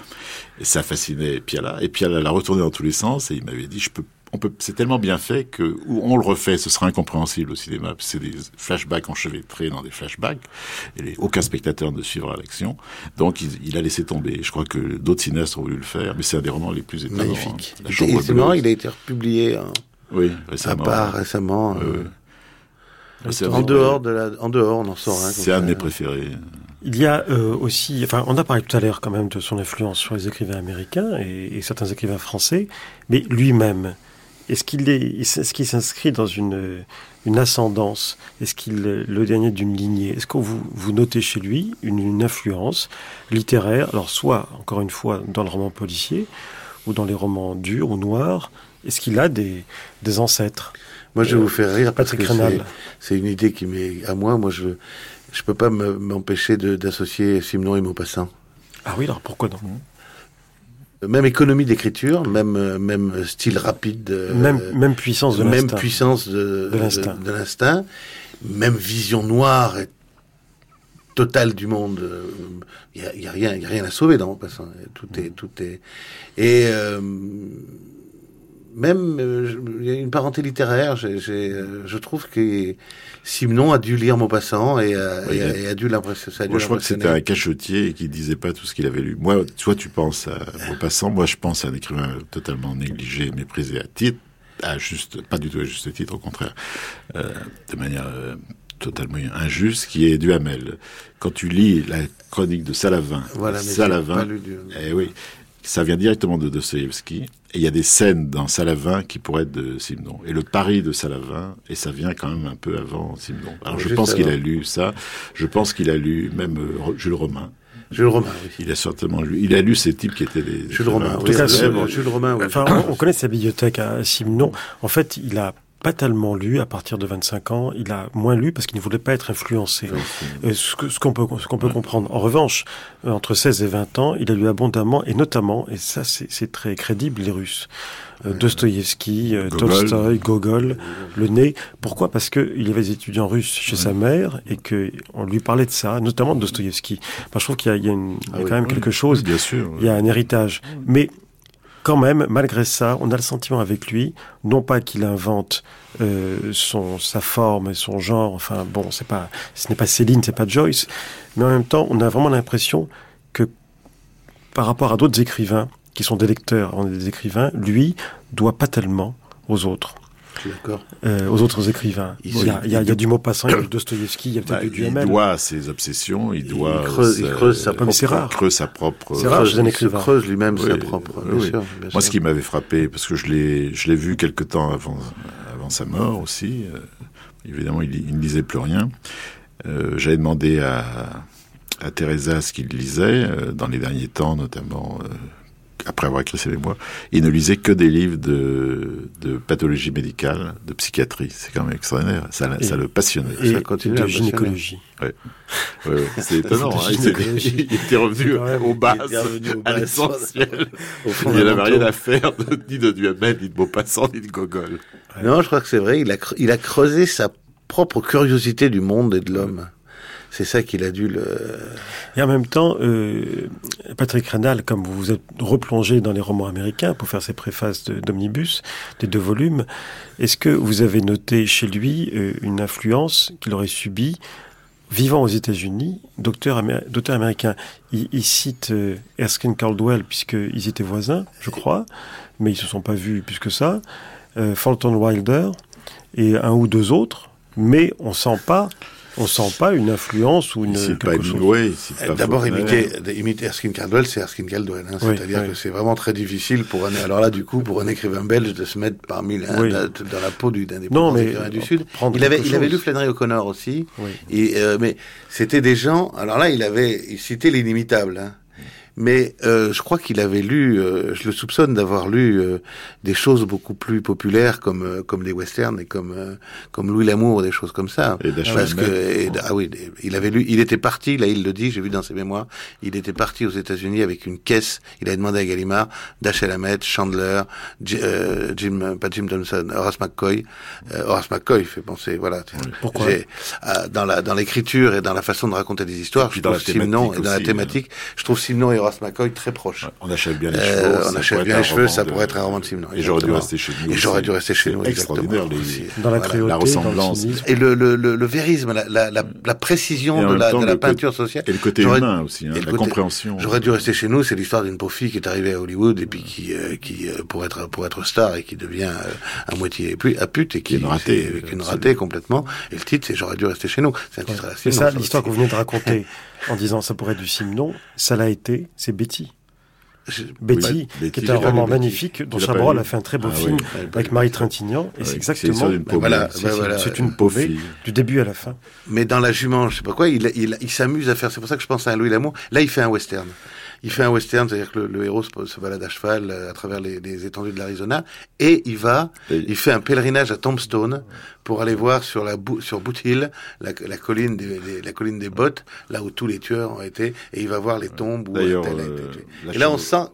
Et ça fascinait Piala. Et Piala l'a retourné dans tous les sens et il m'avait dit, je peux c'est tellement bien fait que où on le refait, ce sera incompréhensible au cinéma. C'est des flashbacks enchevêtrés dans des flashbacks, et aucun spectateur ne suivra l'action. Donc il, a laissé tomber. Je crois que d'autres cinéastes ont voulu le faire, mais c'est un des romans les plus étonnants. Magnifique. Hein. Et c'est marrant, il a été republié. Hein, oui, récemment. À part récemment. Euh, en dehors de la, en dehors, on en sort. c'est un de mes préférés. Il y a euh, aussi, enfin, on a parlé tout à l'heure quand même de son influence sur les écrivains américains et certains écrivains français, mais lui-même, est-ce qu'il est, est-ce qu'il s'inscrit dans une, une ascendance? Est-ce qu'il est le dernier d'une lignée? Est-ce que vous, vous notez chez lui une, influence littéraire Alors, soit, encore une fois, dans le roman policier, ou dans les romans durs ou noirs, est-ce qu'il a des, des ancêtres? Moi, je vais vous faire rire Patrick parce que c'est une idée qui m'est à moi. Moi, je je peux pas m'empêcher d'associer Simon et Maupassant. Ah oui, alors pourquoi non même économie d'écriture, même même style rapide, même même puissance de même puissance de, de l'instinct, même vision noire et totale du monde. Il y a, y a, rien, y a rien à sauver dans mon passant. Tout est tout est et euh, même euh, il y a une parenté littéraire. J'ai, je trouve que Simon a dû lire Maupassant et, euh, et, a dû l'impressionner. Moi, je crois que c'était un cachotier qui disait pas tout ce qu'il avait lu. Moi, toi, tu penses à Maupassant. Moi, je pense à un écrivain totalement négligé, méprisé à titre, à juste, pas du tout à juste titre, au contraire, euh, de manière euh, totalement injuste, qui est Duhamel. Quand tu lis la chronique de Salavin, voilà, Salavin, lu eh oui, ça vient directement de Dostoïevski. Et il y a des scènes dans Salavin qui pourraient être de Simon. Et le Paris de Salavin, et ça vient quand même un peu avant Simon. Alors je pense qu'il a lu ça. Je pense qu'il a lu même euh, Jules Romain. Jules Romain, oui. Il a certainement lu. Il a lu ces types qui étaient des. Jules Romain, En tout cas, ce- Jules Romain, oui. Enfin, on, on connaît sa bibliothèque à Simon. En fait, il a pas tellement lu à partir de 25 ans. Il a moins lu parce qu'il ne voulait pas être influencé. Euh, ce qu'on peut, ce qu'on peut comprendre. En revanche, euh, entre 16 et 20 ans, il a lu abondamment et notamment, et ça c'est très crédible, les Russes. Euh, Dostoïevski, euh, Gogol. Tolstoï, Gogol, le nez. Pourquoi? Parce que il y avait des étudiants russes chez sa mère et que on lui parlait de ça, notamment de Dostoïevski. Enfin, je trouve qu'il y a, y a une- il y a Ah oui. quand même quelque chose bien sûr. il y a un héritage. Mais quand même, malgré ça, on a le sentiment avec lui, non pas qu'il invente euh, son sa forme et son genre. Enfin bon, c'est pas, ce n'est pas Céline, c'est pas Joyce, mais en même temps, on a vraiment l'impression que par rapport à d'autres écrivains qui sont des lecteurs, on est des écrivains, lui doit pas tellement aux autres. D'accord. euh, aux autres écrivains. Il- y a, il y a, il y a du Maupassant, il y a du Dostoïevski, il y a Bah, peut-être du il doit ses obsessions, il doit. creuse- il creuse sa propre- c'est rare. creuse sa propre. C'est rare un écrivain. se creuse lui-même Oui, sa propre. bien oui. sûr, bien Moi, sûr. ce qui m'avait frappé, parce que je l'ai, je l'ai vu quelque temps avant, avant sa mort aussi. euh, évidemment, il, il ne lisait plus rien. Euh, J'avais demandé à, à Teresa ce qu'il lisait euh, dans les derniers temps, notamment euh, après avoir écrit ses mémoires. Il ne lisait que des livres de, de pathologie médicale, de psychiatrie. C'est quand même extraordinaire. Ça, l'a- Et- ça le passionnait. et Ça continue à de gynécologie. Ouais, ouais, c'est étonnant. hein. Il, était revenu aux bases, revenu aux à l'essentiel. Il n'y en avait fondamentaux. rien à faire de, ni de Duhamel, ni de Maupassant, ni de Gogol. Non, je crois que c'est vrai. Il a, il a creusé sa propre curiosité du monde et de l'homme. C'est ça qu'il a dû le. Et en même temps, euh, Patrick Ranal, comme vous vous êtes replongé dans les romans américains pour faire ses préfaces de- d'Omnibus, des deux volumes, est-ce que vous avez noté chez lui euh, une influence qu'il aurait subie vivant aux États-Unis, docteur, amé- docteur américain? Il, cite euh, Erskine Caldwell, puisqu'ils étaient voisins, je crois, mais ils se sont pas vus plus que ça, euh, Fulton Wilder et un ou deux autres, mais on sent pas, on sent pas une influence ou une cite pas chose. Pas D'abord, imiter, imiter Erskine Caldwell, c'est Erskine Caldwell. Hein, Oui, C'est-à-dire oui. que c'est vraiment très difficile pour un. Alors là, du coup, pour un écrivain belge de se mettre parmi la, Oui. la- dans la peau du, d'un des Non, plus grands mais écrivains du Sud. Il avait, il avait lu Flannery O'Connor aussi. Oui. Et, euh, mais c'était des gens. Alors là, il avait, il citait l'inimitable. Hein. Mais euh, je crois qu'il avait lu, euh, je le soupçonne d'avoir lu euh, des choses beaucoup plus populaires comme euh, comme les westerns et comme euh, comme Louis l'Amour, des choses comme ça. Et Parce que et- ah oui, il avait lu, il était parti, là il le dit, j'ai vu dans ses mémoires, il était parti aux États-Unis avec une caisse. Il avait demandé à Gallimard, Dashiell Hammett, Chandler, J- euh, Jim, pas Jim Thompson, Horace McCoy. Euh, Horace McCoy fait penser, voilà. Pourquoi dans la dans l'écriture et dans la façon de raconter des histoires, je trouve Simon et dans la thématique, je trouve Simon et Horace McCoy très proches. On achève bien les Euh, cheveux. on ça achève pourrait bien être les un cheveux, roman ça de- pourrait être un roman de Simon. Et j'aurais dû rester chez nous. Et j'aurais dû rester chez C'est nous. Extraordinaire, exactement, les- aussi. Dans la Voilà. cruauté, la dans le ressemblance. Et le, le, le, le vérisme, la, la, la, la précision de la, temps, de la le côté- peinture sociale. Et le côté humain aussi, hein, et le la côté- compréhension. J'aurais dû rester chez nous. C'est l'histoire d'une pauvre fille qui est arrivée à Hollywood et puis qui, euh, qui euh, pour être pour être star et qui devient euh, à moitié à pute et qui Qui est une ratée, qui est ratée complètement. Et le titre, c'est J'aurais dû rester chez nous. C'est un titre assez C'est ça, l'histoire que vous venez de raconter en disant ça pourrait être du Simon, ça l'a été, c'est Betty. Je- Betty, qui est un roman magnifique, dont Chabrol a fait un très beau Ah film oui. avec Marie Trintignant, et Ouais, c'est exactement, une pauvre Voilà, c'est- bah voilà. une fille. du début à la fin. Mais dans La Jument, je sais pas quoi, il, il, il s'amuse à faire. C'est pour ça que je pense à Louis Lamour. Là, il fait un western. Il fait un western, c'est-à-dire que le, le héros se, se balade à cheval euh, à travers les, les étendues de l'Arizona, et il va, Et- il fait un pèlerinage à Tombstone pour aller voir sur la sur Boot Hill, la, la colline des, la colline des bottes, là où tous les tueurs ont été, et il va voir les tombes où tel a euh, été tué. la Et là, on sent,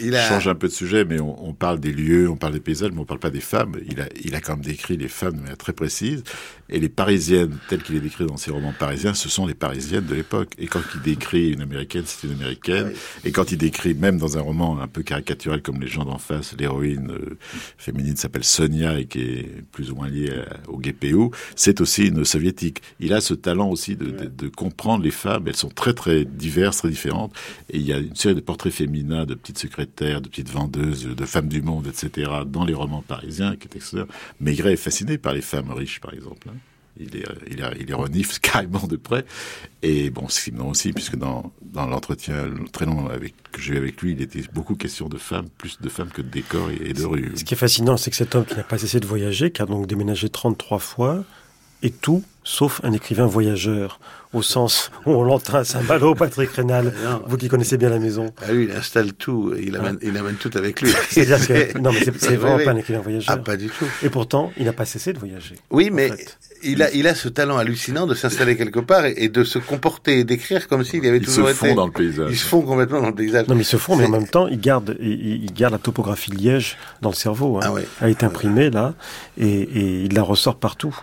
il Je a, change un peu de sujet, mais on, on parle des lieux, on parle des paysages, mais on parle pas des femmes. Il a, il a quand même décrit les femmes de manière très précise. Et les parisiennes, telles qu'il est décrit dans ses romans parisiens, ce sont les parisiennes de l'époque. Et quand il décrit une américaine, c'est une américaine. Et quand il décrit, même dans un roman un peu caricatural comme Les gens d'en face, l'héroïne euh, féminine s'appelle Sonia et qui est plus ou moins liée à- au GPU, c'est aussi une soviétique. Il a ce talent aussi de, de, de comprendre les femmes. Elles sont très très diverses, très différentes. Et il y a une série de portraits féminins, de petites secrétaires, de petites vendeuses, de femmes du monde, etc., dans les romans parisiens, qui est extraordinaire. Maigret est fasciné par les femmes riches, par exemple. hein. il est, il, a, il est renifle carrément de près. Et bon, Simon aussi, puisque dans, dans l'entretien très long avec, que j'ai eu avec lui, il était beaucoup question de femmes, plus de femmes que de décors et, de rues. Ce qui est fascinant, c'est que cet homme qui n'a pas cessé de voyager, qui a donc déménagé 33 fois, et tout sauf un écrivain voyageur, au sens où on l'entend à Saint-Malo, Patrick Rénal, vous qui connaissez bien la maison. Ah oui, il installe tout, il amène, il amène tout avec lui. C'est-à-dire que, non, mais c'est vraiment pas un écrivain voyageur. Ah, pas du tout. Et pourtant, il n'a pas cessé de voyager. Oui, mais il a, il a ce talent hallucinant de s'installer quelque part et, de se comporter et d'écrire comme s'il y avait toujours été. Il se fond dans le paysage. Il se fond complètement dans le paysage. Non, mais il se fond, mais en même temps, il garde, il, il garde la topographie de Liège dans le cerveau. Hein. Ah oui. Elle est imprimée là, et, et il la ressort partout.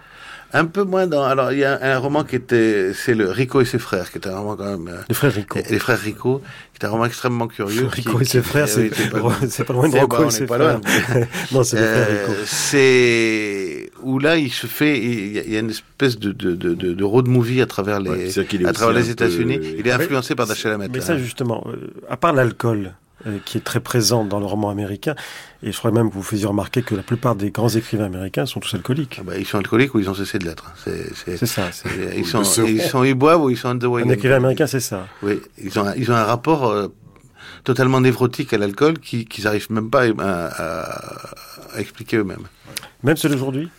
Un peu moins dans. Alors, il y a un, roman qui était. C'est le Rico et ses frères, qui était un roman quand même. Euh, les frères Rico. Les frères Rico, qui était un roman extrêmement curieux. Rico et ses frères, c'est pas, pas, loin de Rocco et ses frères. non, c'est les frères Rico. Euh, c'est. Où là, il se fait. Il y a une espèce de, de, de, de road movie à travers les, à travers les États-Unis. Il est influencé par Dashiell Hammett. Mais ça, justement, euh, à part l'alcool, euh, qui est très présent dans le roman américain. Et je crois même que vous faisiez remarquer que la plupart des grands écrivains américains sont tous alcooliques. Ah bah, ils sont alcooliques ou ils ont cessé de l'être. C'est ça. Ils sont, ils sont, ils boivent ou ils sont underway. Un écrivain américain, c'est ça. Oui, ils ont, ils ont un rapport euh, totalement névrotique à l'alcool qu'ils n'arrivent même pas à, à, à expliquer eux-mêmes. Même ceux d'aujourd'hui?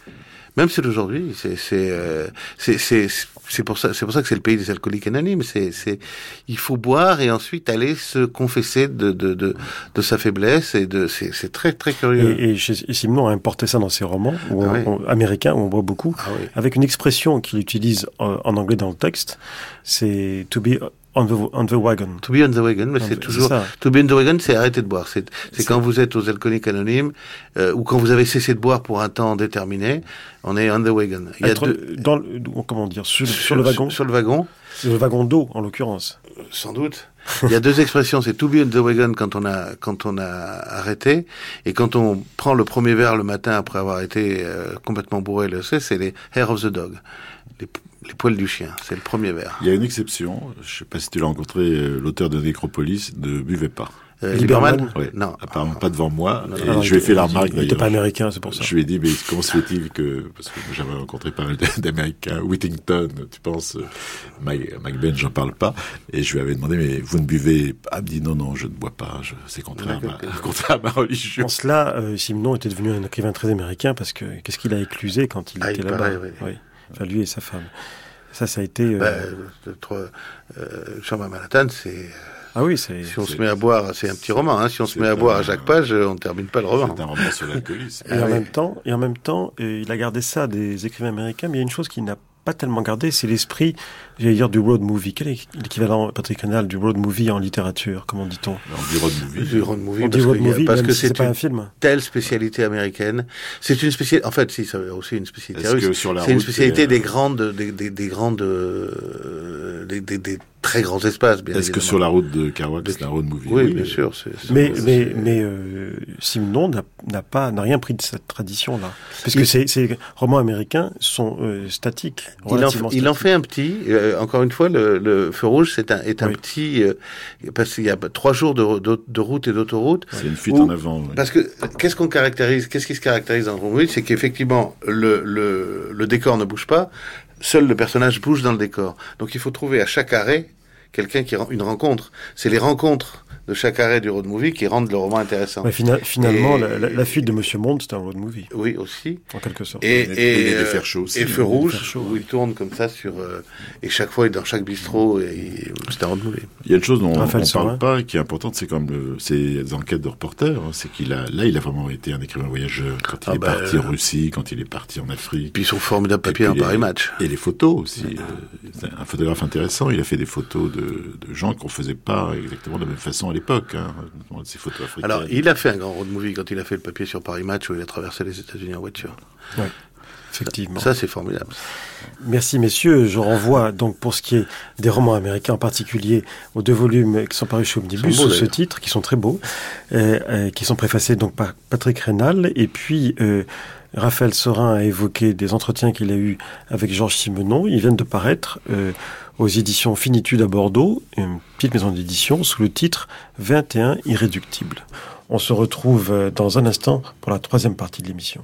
Même ceux d'aujourd'hui, c'est c'est euh, c'est pour ça c'est pour ça que c'est le pays des alcooliques anonymes. C'est c'est il faut boire et ensuite aller se confesser de de de, de sa faiblesse et de c'est c'est très très curieux. Et, et, Simon a importé ça dans ses romans ah américains où on boit beaucoup, ah avec une expression qu'il utilise en, en, anglais dans le texte, c'est to be On the, on the, wagon. To be on the wagon, mais c'est toujours. To be on the wagon, c'est arrêter de boire. C'est quand vous êtes aux alcooliques anonymes euh, ou quand vous avez cessé de boire pour un temps déterminé. On est on the wagon. Il y a deux... dans le, comment dire sur, sur, le wagon. Sur, le wagon. Sur le wagon d'eau, en l'occurrence. Sans doute. Il y a deux expressions. C'est to be on the wagon quand on a quand on a arrêté et quand on prend le premier verre le matin après avoir été euh, complètement bourré. Le c'est les hair of the dog. Les, les poils du chien, c'est le premier verre. Il y a une exception, je ne sais pas si tu l'as rencontré, euh, l'auteur de Nécropolis ne buvait pas. Euh, Lieberman, Non. Apparemment pas devant moi. et je lui ai fait la remarque. Il n'était pas américain, c'est pour ça. Je lui ai dit, mais comment se fait-il que, parce que j'avais rencontré pas mal d'Américains, Whittington, tu penses, euh, Ben, j'en parle pas. Et je lui avais demandé, mais vous ne buvez pas? Il me dit, non, non, je ne bois pas. C'est contraire, contraire, à ma religion. En cela, euh, Simon était devenu un écrivain très américain parce que qu'est-ce qu'il a éclusé quand il ah, était là-bas? Oui. Enfin, lui et sa femme. Ça, ça a été. Bah, euh... euh, Chambre à Manhattan, c'est. Ah oui, c'est. Si on se met à boire, c'est un petit roman. Hein, si on se met à boire à chaque page, on ne termine pas le roman. C'est un roman sur l'alcoolisme. et, en même temps, et en même temps, il a gardé ça des écrivains américains. Mais il y a une chose qui n'a pas tellement gardé, c'est l'esprit, j'allais dire, du road movie. Quel est l'équivalent, Patrick Canal, du road movie en littérature Comment dit-on? Du road movie. Du road movie, parce, road movie, parce que c'est pas un film. Telle spécialité américaine. C'est une spécialité, en fait, si, ça aussi une spécialité russe. C'est une spécialité des grandes, des, des, des grandes, euh, des, des, des très grands espaces. Est-ce que sur la route de Kerouac, c'est un road movie Oui, bien sûr. mais mais mais euh, Simon n'a pas n'a rien pris de cette tradition là, parce que ces, ces romans américains sont euh, statiques. Il en, il en, fait un petit. Euh, encore une fois, le, le feu rouge c'est un est un petit euh, parce qu'il y a trois jours de, de, de route et d'autoroute. C'est une fuite en avant. Parce que qu'est-ce qu'on caractérise Qu'est-ce qui se caractérise dans le road movie C'est qu'effectivement le, le le décor ne bouge pas, seul le personnage bouge dans le décor. Donc il faut trouver à chaque arrêt quelqu'un qui rend une rencontre. C'est les rencontres de chaque arrêt du road movie qui rendent le roman intéressant. finalement, la, fuite de Monsieur Monde, c'est un road movie. Oui, aussi. En quelque sorte. Et, et, et, et, chaud et Feu Rouge, où il tourne comme ça sur... Euh, et chaque fois, dans chaque bistrot, c'est un road movie. Il y a une chose dont on ne parle pas, qui est importante, c'est comme le, ces enquêtes de reporter, hein, c'est qu'il a, là, il a vraiment été un écrivain voyageur quand il ah est bah, parti en Russie, quand il est parti en Afrique. Puis son formidable papier en Paris Match. Et les photos aussi. Euh, un photographe intéressant, il a fait des photos de, de gens qu'on faisait pas exactement de la même façon l'époque. Hein, ces photos africaines. Alors, il a fait un grand road movie quand il a fait le papier sur Paris Match où il a traversé les États-Unis en voiture. Oui, effectivement. Ça, c'est formidable. Merci messieurs. Je renvoie donc pour ce qui est des romans américains en particulier aux deux volumes qui sont parus chez Omnibus sous ce titre, qui sont très beaux, euh, euh, qui sont préfacés donc par Patrick Rénal et puis euh, Raphaël Sorin a évoqué des entretiens qu'il a eus avec Georges Simenon. Ils viennent de paraître euh, aux éditions Finitude à Bordeaux, une petite maison d'édition, sous le titre 21 irréductibles. On se retrouve euh, dans un instant pour la troisième partie de l'émission.